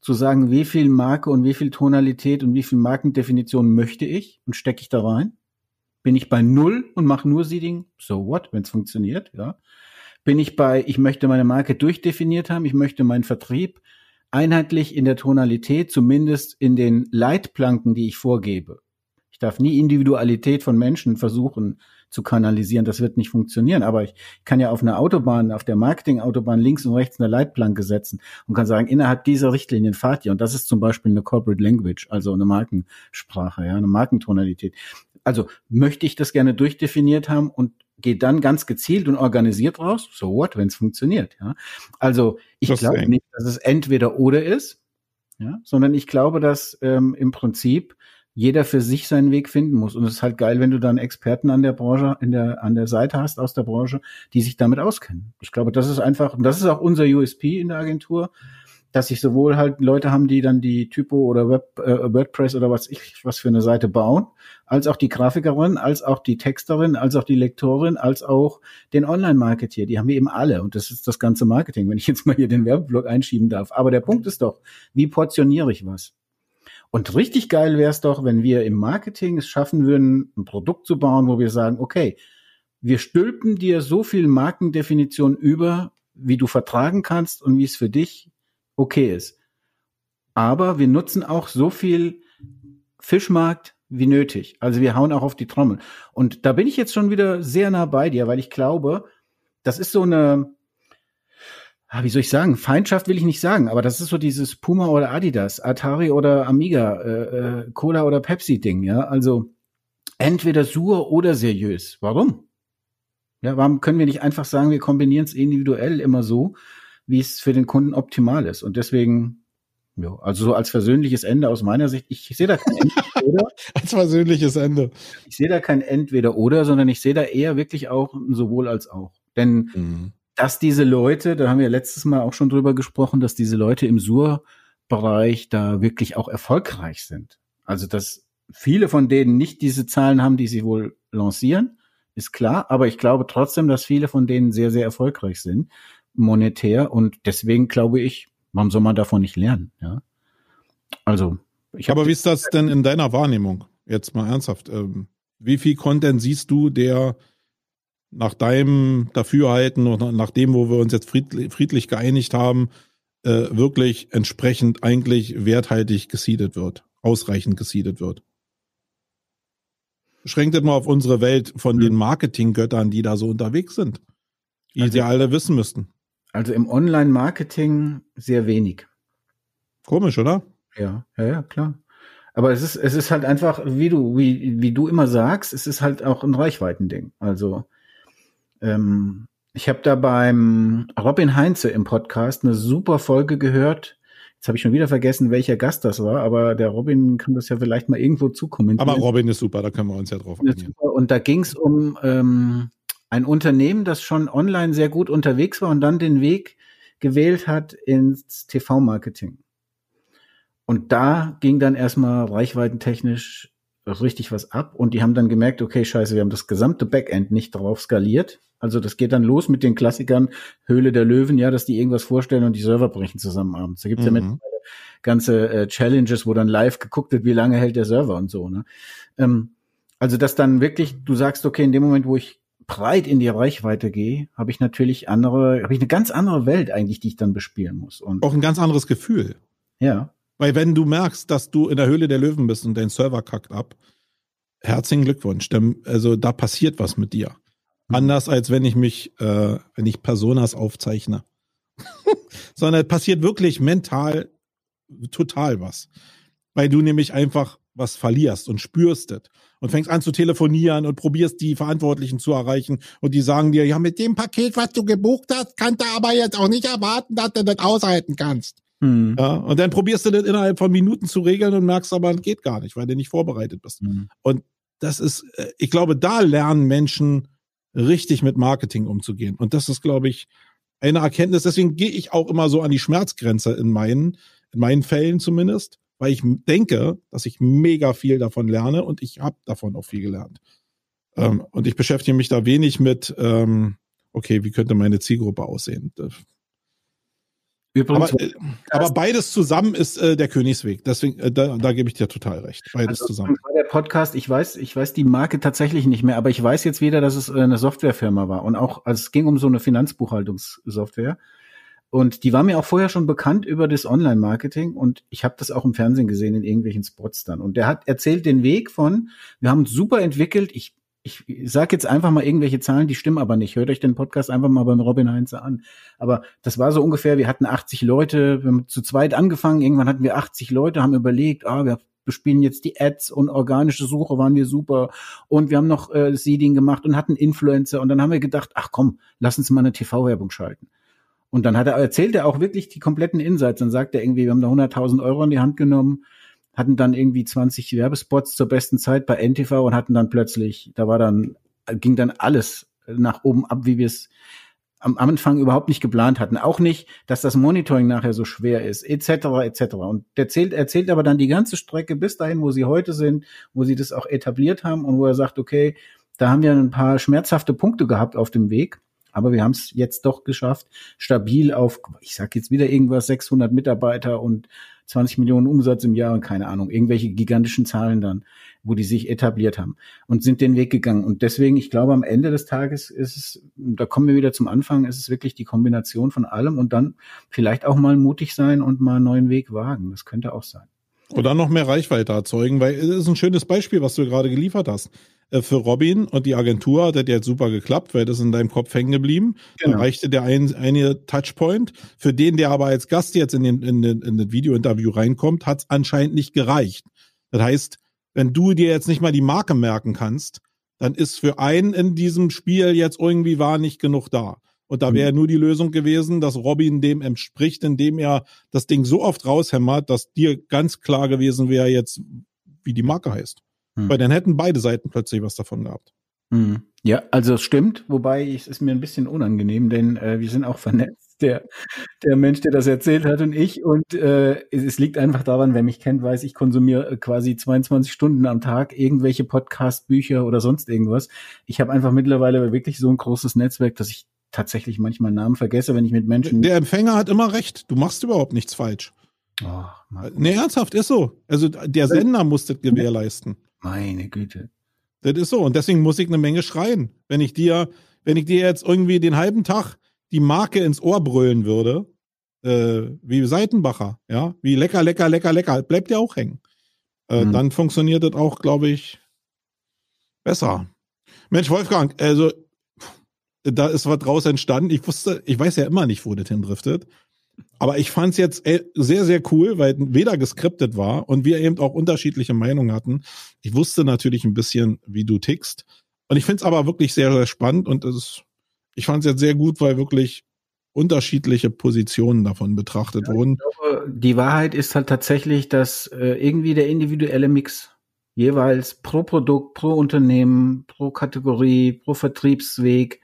zu sagen, wie viel Marke und wie viel Tonalität und wie viel Markendefinition möchte ich und stecke ich da rein? Bin ich bei null und mache nur Seeding? So what, wenn es funktioniert, ja. Bin ich bei, ich möchte meine Marke durchdefiniert haben, ich möchte meinen Vertrieb einheitlich in der Tonalität, zumindest in den Leitplanken, die ich vorgebe. Ich darf nie Individualität von Menschen versuchen zu kanalisieren, das wird nicht funktionieren. Aber ich kann ja auf einer Autobahn, auf der Marketing-Autobahn links und rechts eine Leitplanke setzen und kann sagen, innerhalb dieser Richtlinien fahrt ihr. Und das ist zum Beispiel eine Corporate Language, also eine Markensprache, ja, eine Markentonalität. Also möchte ich das gerne durchdefiniert haben und gehe dann ganz gezielt und organisiert raus. So what, wenn es funktioniert, ja. Also ich glaube nicht, dass es entweder oder ist, ja, sondern ich glaube, dass ähm, im Prinzip jeder für sich seinen Weg finden muss. Und es ist halt geil, wenn du dann Experten an der Branche, in der, an der Seite hast aus der Branche, die sich damit auskennen. Ich glaube, das ist einfach, und das ist auch unser USP in der Agentur, dass sich sowohl halt Leute haben, die dann die Typo oder Web, äh, WordPress oder was ich, was für eine Seite bauen, als auch die Grafikerin, als auch die Texterin, als auch die Lektorin, als auch den Online-Marketeer. Die haben wir eben alle. Und das ist das ganze Marketing, wenn ich jetzt mal hier den Werbeblock einschieben darf. Aber der Punkt ist doch, wie portioniere ich was? Und richtig geil wäre es doch, wenn wir im Marketing es schaffen würden, ein Produkt zu bauen, wo wir sagen, okay, wir stülpen dir so viel Markendefinition über, wie du vertragen kannst und wie es für dich okay ist. Aber wir nutzen auch so viel Fischmarkt wie nötig. Also wir hauen auch auf die Trommel. Und da bin ich jetzt schon wieder sehr nah bei dir, weil ich glaube, das ist so eine, ah, wie soll ich sagen, Feindschaft will ich nicht sagen, aber das ist so dieses Puma oder Adidas, Atari oder Amiga, äh, äh, Cola oder Pepsi Ding, ja. Also entweder sur oder seriös. Warum? Ja, warum können wir nicht einfach sagen, wir kombinieren es individuell immer so, wie es für den Kunden optimal ist? Und deswegen, ja, also so als versöhnliches Ende aus meiner Sicht, ich sehe da kein Entweder, Als persönliches Ende. ich sehe da kein Entweder oder, sondern ich sehe da eher wirklich auch sowohl als auch. Denn Mhm. Dass diese Leute, da haben wir letztes Mal auch schon drüber gesprochen, dass diese Leute im Sur-Bereich da wirklich auch erfolgreich sind. Also, dass viele von denen nicht diese Zahlen haben, die sie wohl lancieren, ist klar. Aber ich glaube trotzdem, dass viele von denen sehr, sehr erfolgreich sind, monetär. Und deswegen glaube ich, warum soll man davon nicht lernen? Ja. Also, ich Aber wie ist das denn in deiner Wahrnehmung? Jetzt mal ernsthaft. Ähm, wie viel Content siehst du, der nach deinem Dafürhalten und nach dem, wo wir uns jetzt friedlich, friedlich geeinigt haben, äh, wirklich entsprechend eigentlich werthaltig gesiedet wird, ausreichend gesiedet wird? Beschränkt das mal auf unsere Welt von den Marketinggöttern, die da so unterwegs sind, die Also- sie alle wissen müssten. also im Online-Marketing sehr wenig. Komisch, oder? Ja, ja, ja, klar. Aber es ist, es ist halt einfach, wie du, wie, wie du immer sagst, es ist halt auch ein Reichweitending. Also ähm, ich habe da beim Robin Heinze im Podcast eine super Folge gehört. Jetzt habe ich schon wieder vergessen, welcher Gast das war, aber der Robin kann das ja vielleicht mal irgendwo zukommentieren. Aber Robin ist super, da können wir uns ja drauf einigen. Und da ging es um ähm, ein Unternehmen, das schon online sehr gut unterwegs war und dann den Weg gewählt hat ins TV-Marketing. Und da ging dann erstmal reichweitentechnisch richtig was ab und die haben dann gemerkt, okay, scheiße, wir haben das gesamte Backend nicht drauf skaliert. Also das geht dann los mit den Klassikern Höhle der Löwen, ja, dass die irgendwas vorstellen und die Server brechen zusammen abends. Da gibt's ja Mhm. mittlerweile ganze äh, Challenges, wo dann live geguckt wird, wie lange hält der Server und so. Ne? Ähm, also dass dann wirklich, du sagst, okay, in dem Moment, wo ich breit in die Reichweite gehe, habe ich natürlich andere, habe ich eine ganz andere Welt eigentlich, die ich dann bespielen muss. Und Auch ein ganz anderes Gefühl. ja, Weil wenn du merkst, dass du in der Höhle der Löwen bist und dein Server kackt ab, herzlichen Glückwunsch. Denn, also da passiert was mit dir. Mhm. Anders als wenn ich mich, äh, wenn ich Personas aufzeichne. Sondern es passiert wirklich mental total was. Weil du nämlich einfach was verlierst und spürst es und fängst an zu telefonieren und probierst die Verantwortlichen zu erreichen und die sagen dir, ja, mit dem Paket, was du gebucht hast, kannst du aber jetzt auch nicht erwarten, dass du das aushalten kannst. Mhm. Ja, und dann probierst du das innerhalb von Minuten zu regeln und merkst aber, es geht gar nicht, weil du nicht vorbereitet bist. Mhm. Und das ist, äh, ich glaube, da lernen Menschen richtig mit Marketing umzugehen. Und das ist, glaube ich, eine Erkenntnis. Deswegen gehe ich auch immer so an die Schmerzgrenze in meinen, in meinen Fällen zumindest, weil ich denke, dass ich mega viel davon lerne und ich habe davon auch viel gelernt. Ähm, und ich beschäftige mich da wenig mit, ähm, okay, wie könnte meine Zielgruppe aussehen? Übrigens, aber, äh, aber beides zusammen ist äh, der Königsweg. Deswegen, äh, da, da gebe ich dir total recht. Beides also, zusammen. Der Podcast, ich weiß, ich weiß die Marke tatsächlich nicht mehr, aber ich weiß jetzt wieder, dass es äh, eine Softwarefirma war und auch, also es ging um so eine Finanzbuchhaltungssoftware. Und die war mir auch vorher schon bekannt über das Online-Marketing und ich habe das auch im Fernsehen gesehen in irgendwelchen Spots dann. Und der hat erzählt den Weg von, wir haben super entwickelt. Ich ich sage jetzt einfach mal irgendwelche Zahlen, die stimmen aber nicht. Hört euch den Podcast einfach mal beim Robin Heinze an. Aber das war so ungefähr, wir hatten 80 Leute, wir haben zu zweit angefangen, irgendwann hatten wir 80 Leute, haben überlegt, ah, wir bespielen jetzt die Ads und organische Suche waren wir super und wir haben noch äh, Seeding gemacht und hatten Influencer und dann haben wir gedacht, ach komm, lass uns mal eine TV-Werbung schalten. Und dann hat er erzählt er auch wirklich die kompletten Insights. Dann sagt er irgendwie, wir haben da 100.000 Euro in die Hand genommen, hatten dann irgendwie 20 Werbespots zur besten Zeit bei NTV und hatten dann plötzlich, da war dann, ging dann alles nach oben ab, wie wir es am Anfang überhaupt nicht geplant hatten. Auch nicht, dass das Monitoring nachher so schwer ist, etc., etc. Und der erzählt, erzählt aber dann die ganze Strecke bis dahin, wo sie heute sind, wo sie das auch etabliert haben und wo er sagt, okay, da haben wir ein paar schmerzhafte Punkte gehabt auf dem Weg. Aber wir haben es jetzt doch geschafft, stabil auf, ich sag jetzt wieder irgendwas, 600 Mitarbeiter und 20 Millionen Umsatz im Jahr und keine Ahnung, irgendwelche gigantischen Zahlen dann, wo die sich etabliert haben und sind den Weg gegangen. Und deswegen, ich glaube, am Ende des Tages ist es, da kommen wir wieder zum Anfang, ist es wirklich die Kombination von allem und dann vielleicht auch mal mutig sein und mal einen neuen Weg wagen. Das könnte auch sein. Oder noch mehr Reichweite erzeugen, weil es ist ein schönes Beispiel, was du gerade geliefert hast. Äh, für Robin und die Agentur hat das jetzt super geklappt, weil das in deinem Kopf hängen geblieben. Genau. Da reichte der ein, eine Touchpoint. Für den, der aber als Gast jetzt in, den, in, den, in das Video-Interview reinkommt, hat es anscheinend nicht gereicht. Das heißt, wenn du dir jetzt nicht mal die Marke merken kannst, dann ist für einen in diesem Spiel jetzt irgendwie war nicht genug da. Und da wäre mhm. nur die Lösung gewesen, dass Robin dem entspricht, indem er das Ding so oft raushämmert, dass dir ganz klar gewesen wäre jetzt, wie die Marke heißt. Mhm. Weil dann hätten beide Seiten plötzlich was davon gehabt. Mhm. Ja, also es stimmt, wobei es ist mir ein bisschen unangenehm, denn äh, wir sind auch vernetzt, der, der Mensch, der das erzählt hat und ich. Und äh, es, es liegt einfach daran, wer mich kennt, weiß, ich konsumiere quasi 22 Stunden am Tag irgendwelche Podcast, Bücher oder sonst irgendwas. Ich habe einfach mittlerweile wirklich so ein großes Netzwerk, dass ich tatsächlich manchmal Namen vergesse, wenn ich mit Menschen. Der Empfänger hat immer recht. Du machst überhaupt nichts falsch. Oh, nee, ernsthaft, ist so. Also der Sender muss das gewährleisten. Meine Güte. Das ist so. Und deswegen muss ich eine Menge schreien. Wenn ich dir, wenn ich dir jetzt irgendwie den halben Tag die Marke ins Ohr brüllen würde, äh, wie Seitenbacher, ja, wie lecker, lecker, lecker, lecker, bleibt ja auch hängen. Äh, mhm. Dann funktioniert das auch, glaube ich, besser. Mensch, Wolfgang, also da ist was draus entstanden. Ich wusste, ich weiß ja immer nicht, wo das hindriftet. Aber ich fand es jetzt äh, sehr, sehr cool, weil weder geskriptet war und wir eben auch unterschiedliche Meinungen hatten. Ich wusste natürlich ein bisschen, wie du tickst. Und ich finde es aber wirklich sehr, sehr spannend und es ich fand es jetzt sehr gut, weil wirklich unterschiedliche Positionen davon betrachtet ja, wurden. Glaube, die Wahrheit ist halt tatsächlich, dass äh, irgendwie der individuelle Mix jeweils pro Produkt, pro Unternehmen, pro Kategorie, pro Vertriebsweg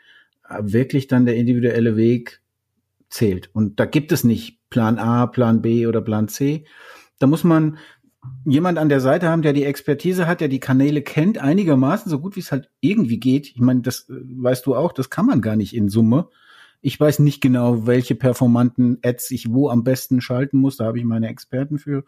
wirklich dann der individuelle Weg zählt. Und da gibt es nicht Plan A, Plan B oder Plan C. Da muss man jemand an der Seite haben, der die Expertise hat, der die Kanäle kennt, einigermaßen, so gut wie es halt irgendwie geht. Ich meine, das äh, weißt du auch, das kann man gar nicht in Summe. Ich weiß nicht genau, welche performanten Ads ich wo am besten schalten muss. Da habe ich meine Experten für.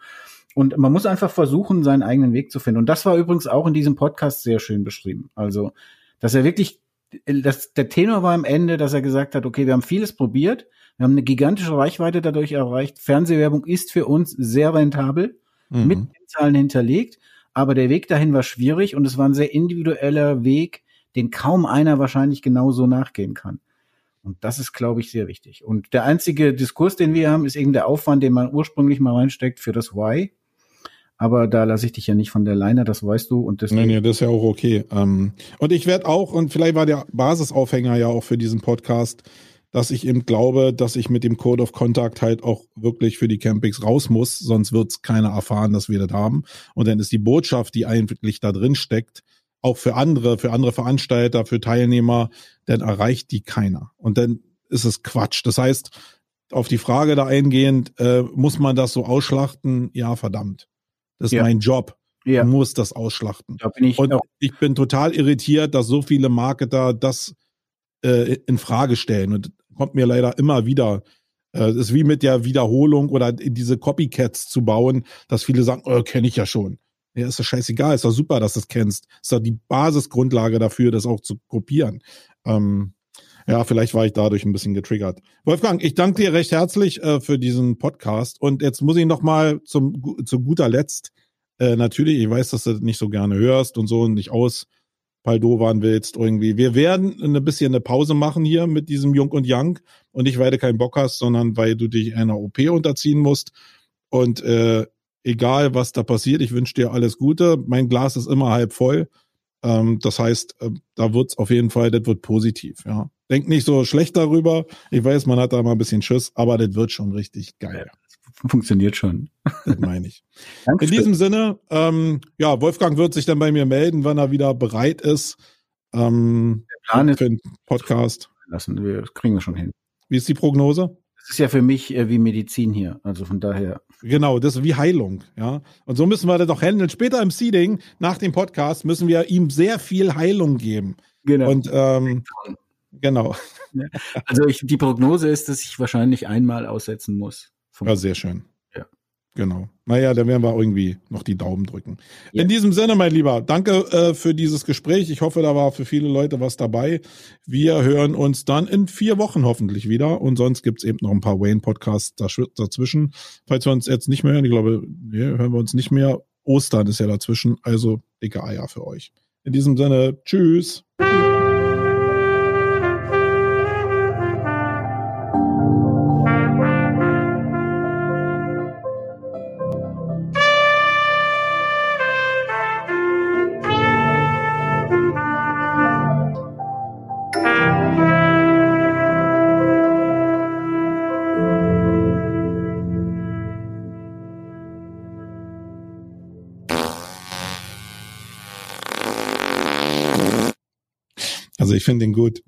Und man muss einfach versuchen, seinen eigenen Weg zu finden. Und das war übrigens auch in diesem Podcast sehr schön beschrieben. Also, dass er wirklich das, der Tenor war am Ende, dass er gesagt hat, okay, wir haben vieles probiert, wir haben eine gigantische Reichweite dadurch erreicht. Fernsehwerbung ist für uns sehr rentabel, mhm. mit den Zahlen hinterlegt, aber der Weg dahin war schwierig und es war ein sehr individueller Weg, den kaum einer wahrscheinlich genauso nachgehen kann. Und das ist, glaube ich, sehr wichtig. Und der einzige Diskurs, den wir haben, ist eben der Aufwand, den man ursprünglich mal reinsteckt für das Why. Aber da lasse ich dich ja nicht von der Leine, das weißt du. Und deswegen Nee, nee, das ist ja auch okay. Ähm, und ich werde auch, und vielleicht war der Basisaufhänger ja auch für diesen Podcast, dass ich eben glaube, dass ich mit dem Code of Contact halt auch wirklich für die Campings raus muss, sonst wird's keiner erfahren, dass wir das haben. Und dann ist die Botschaft, die eigentlich da drin steckt, auch für andere, für andere Veranstalter, für Teilnehmer, dann erreicht die keiner. Und dann ist es Quatsch. Das heißt, auf die Frage da eingehend, äh, muss man das so ausschlachten? Ja, verdammt. Das ist Ja. mein Job. ja, Muss das ausschlachten. da bin ich Und auch, ich bin total irritiert, dass so viele Marketer das äh, in Frage stellen. Und kommt mir leider immer wieder. Äh, es ist wie mit der Wiederholung oder diese Copycats zu bauen, dass viele sagen, oh, kenne ich ja schon. Ja, ist doch scheißegal, ist doch super, dass du es kennst. Ist doch die Basisgrundlage dafür, das auch zu kopieren. Ähm, ja, vielleicht war ich dadurch ein bisschen getriggert. Wolfgang, ich danke dir recht herzlich äh, für diesen Podcast. Und jetzt muss ich noch mal zum, zu guter Letzt, äh, natürlich, ich weiß, dass du das nicht so gerne hörst und so und nicht aus Paldovern willst irgendwie. Wir werden ein bisschen eine Pause machen hier mit diesem Jung und Young und nicht, weil du keinen Bock hast, sondern weil du dich einer OP unterziehen musst. Und äh, egal, was da passiert, ich wünsche dir alles Gute. Mein Glas ist immer halb voll. Ähm, das heißt, äh, da wird's auf jeden Fall, das wird positiv. Ja, denk nicht so schlecht darüber. Ich weiß, man hat da mal ein bisschen Schiss, aber das wird schon richtig geil. funktioniert schon. Das meine ich. In Dankeschön. diesem Sinne, ähm, ja, Wolfgang wird sich dann bei mir melden, wenn er wieder bereit ist ähm, Plan ist für den Podcast. lassen. Wir das kriegen wir schon hin. Wie ist die Prognose? Das ist ja für mich äh, wie Medizin hier. Also von daher. Genau, das ist wie Heilung, ja. Und so müssen wir das doch handeln. Später im Seeding, nach dem Podcast, müssen wir ihm sehr viel Heilung geben. Genau. Und ähm, genau, also ich, die Prognose ist, dass ich wahrscheinlich einmal aussetzen muss. Ja, sehr schön. Ja. Genau. Naja, dann werden wir irgendwie noch die Daumen drücken. Ja. In diesem Sinne, mein Lieber, danke äh, für dieses Gespräch. Ich hoffe, da war für viele Leute was dabei. Wir hören uns dann in vier Wochen hoffentlich wieder. Und sonst gibt's eben noch ein paar Wayne-Podcasts dazwischen. Falls wir uns jetzt nicht mehr hören, ich glaube, nee, hören wir uns nicht mehr. Ostern ist ja dazwischen, also dicke Eier für euch. In diesem Sinne, tschüss. Ich finde ihn gut.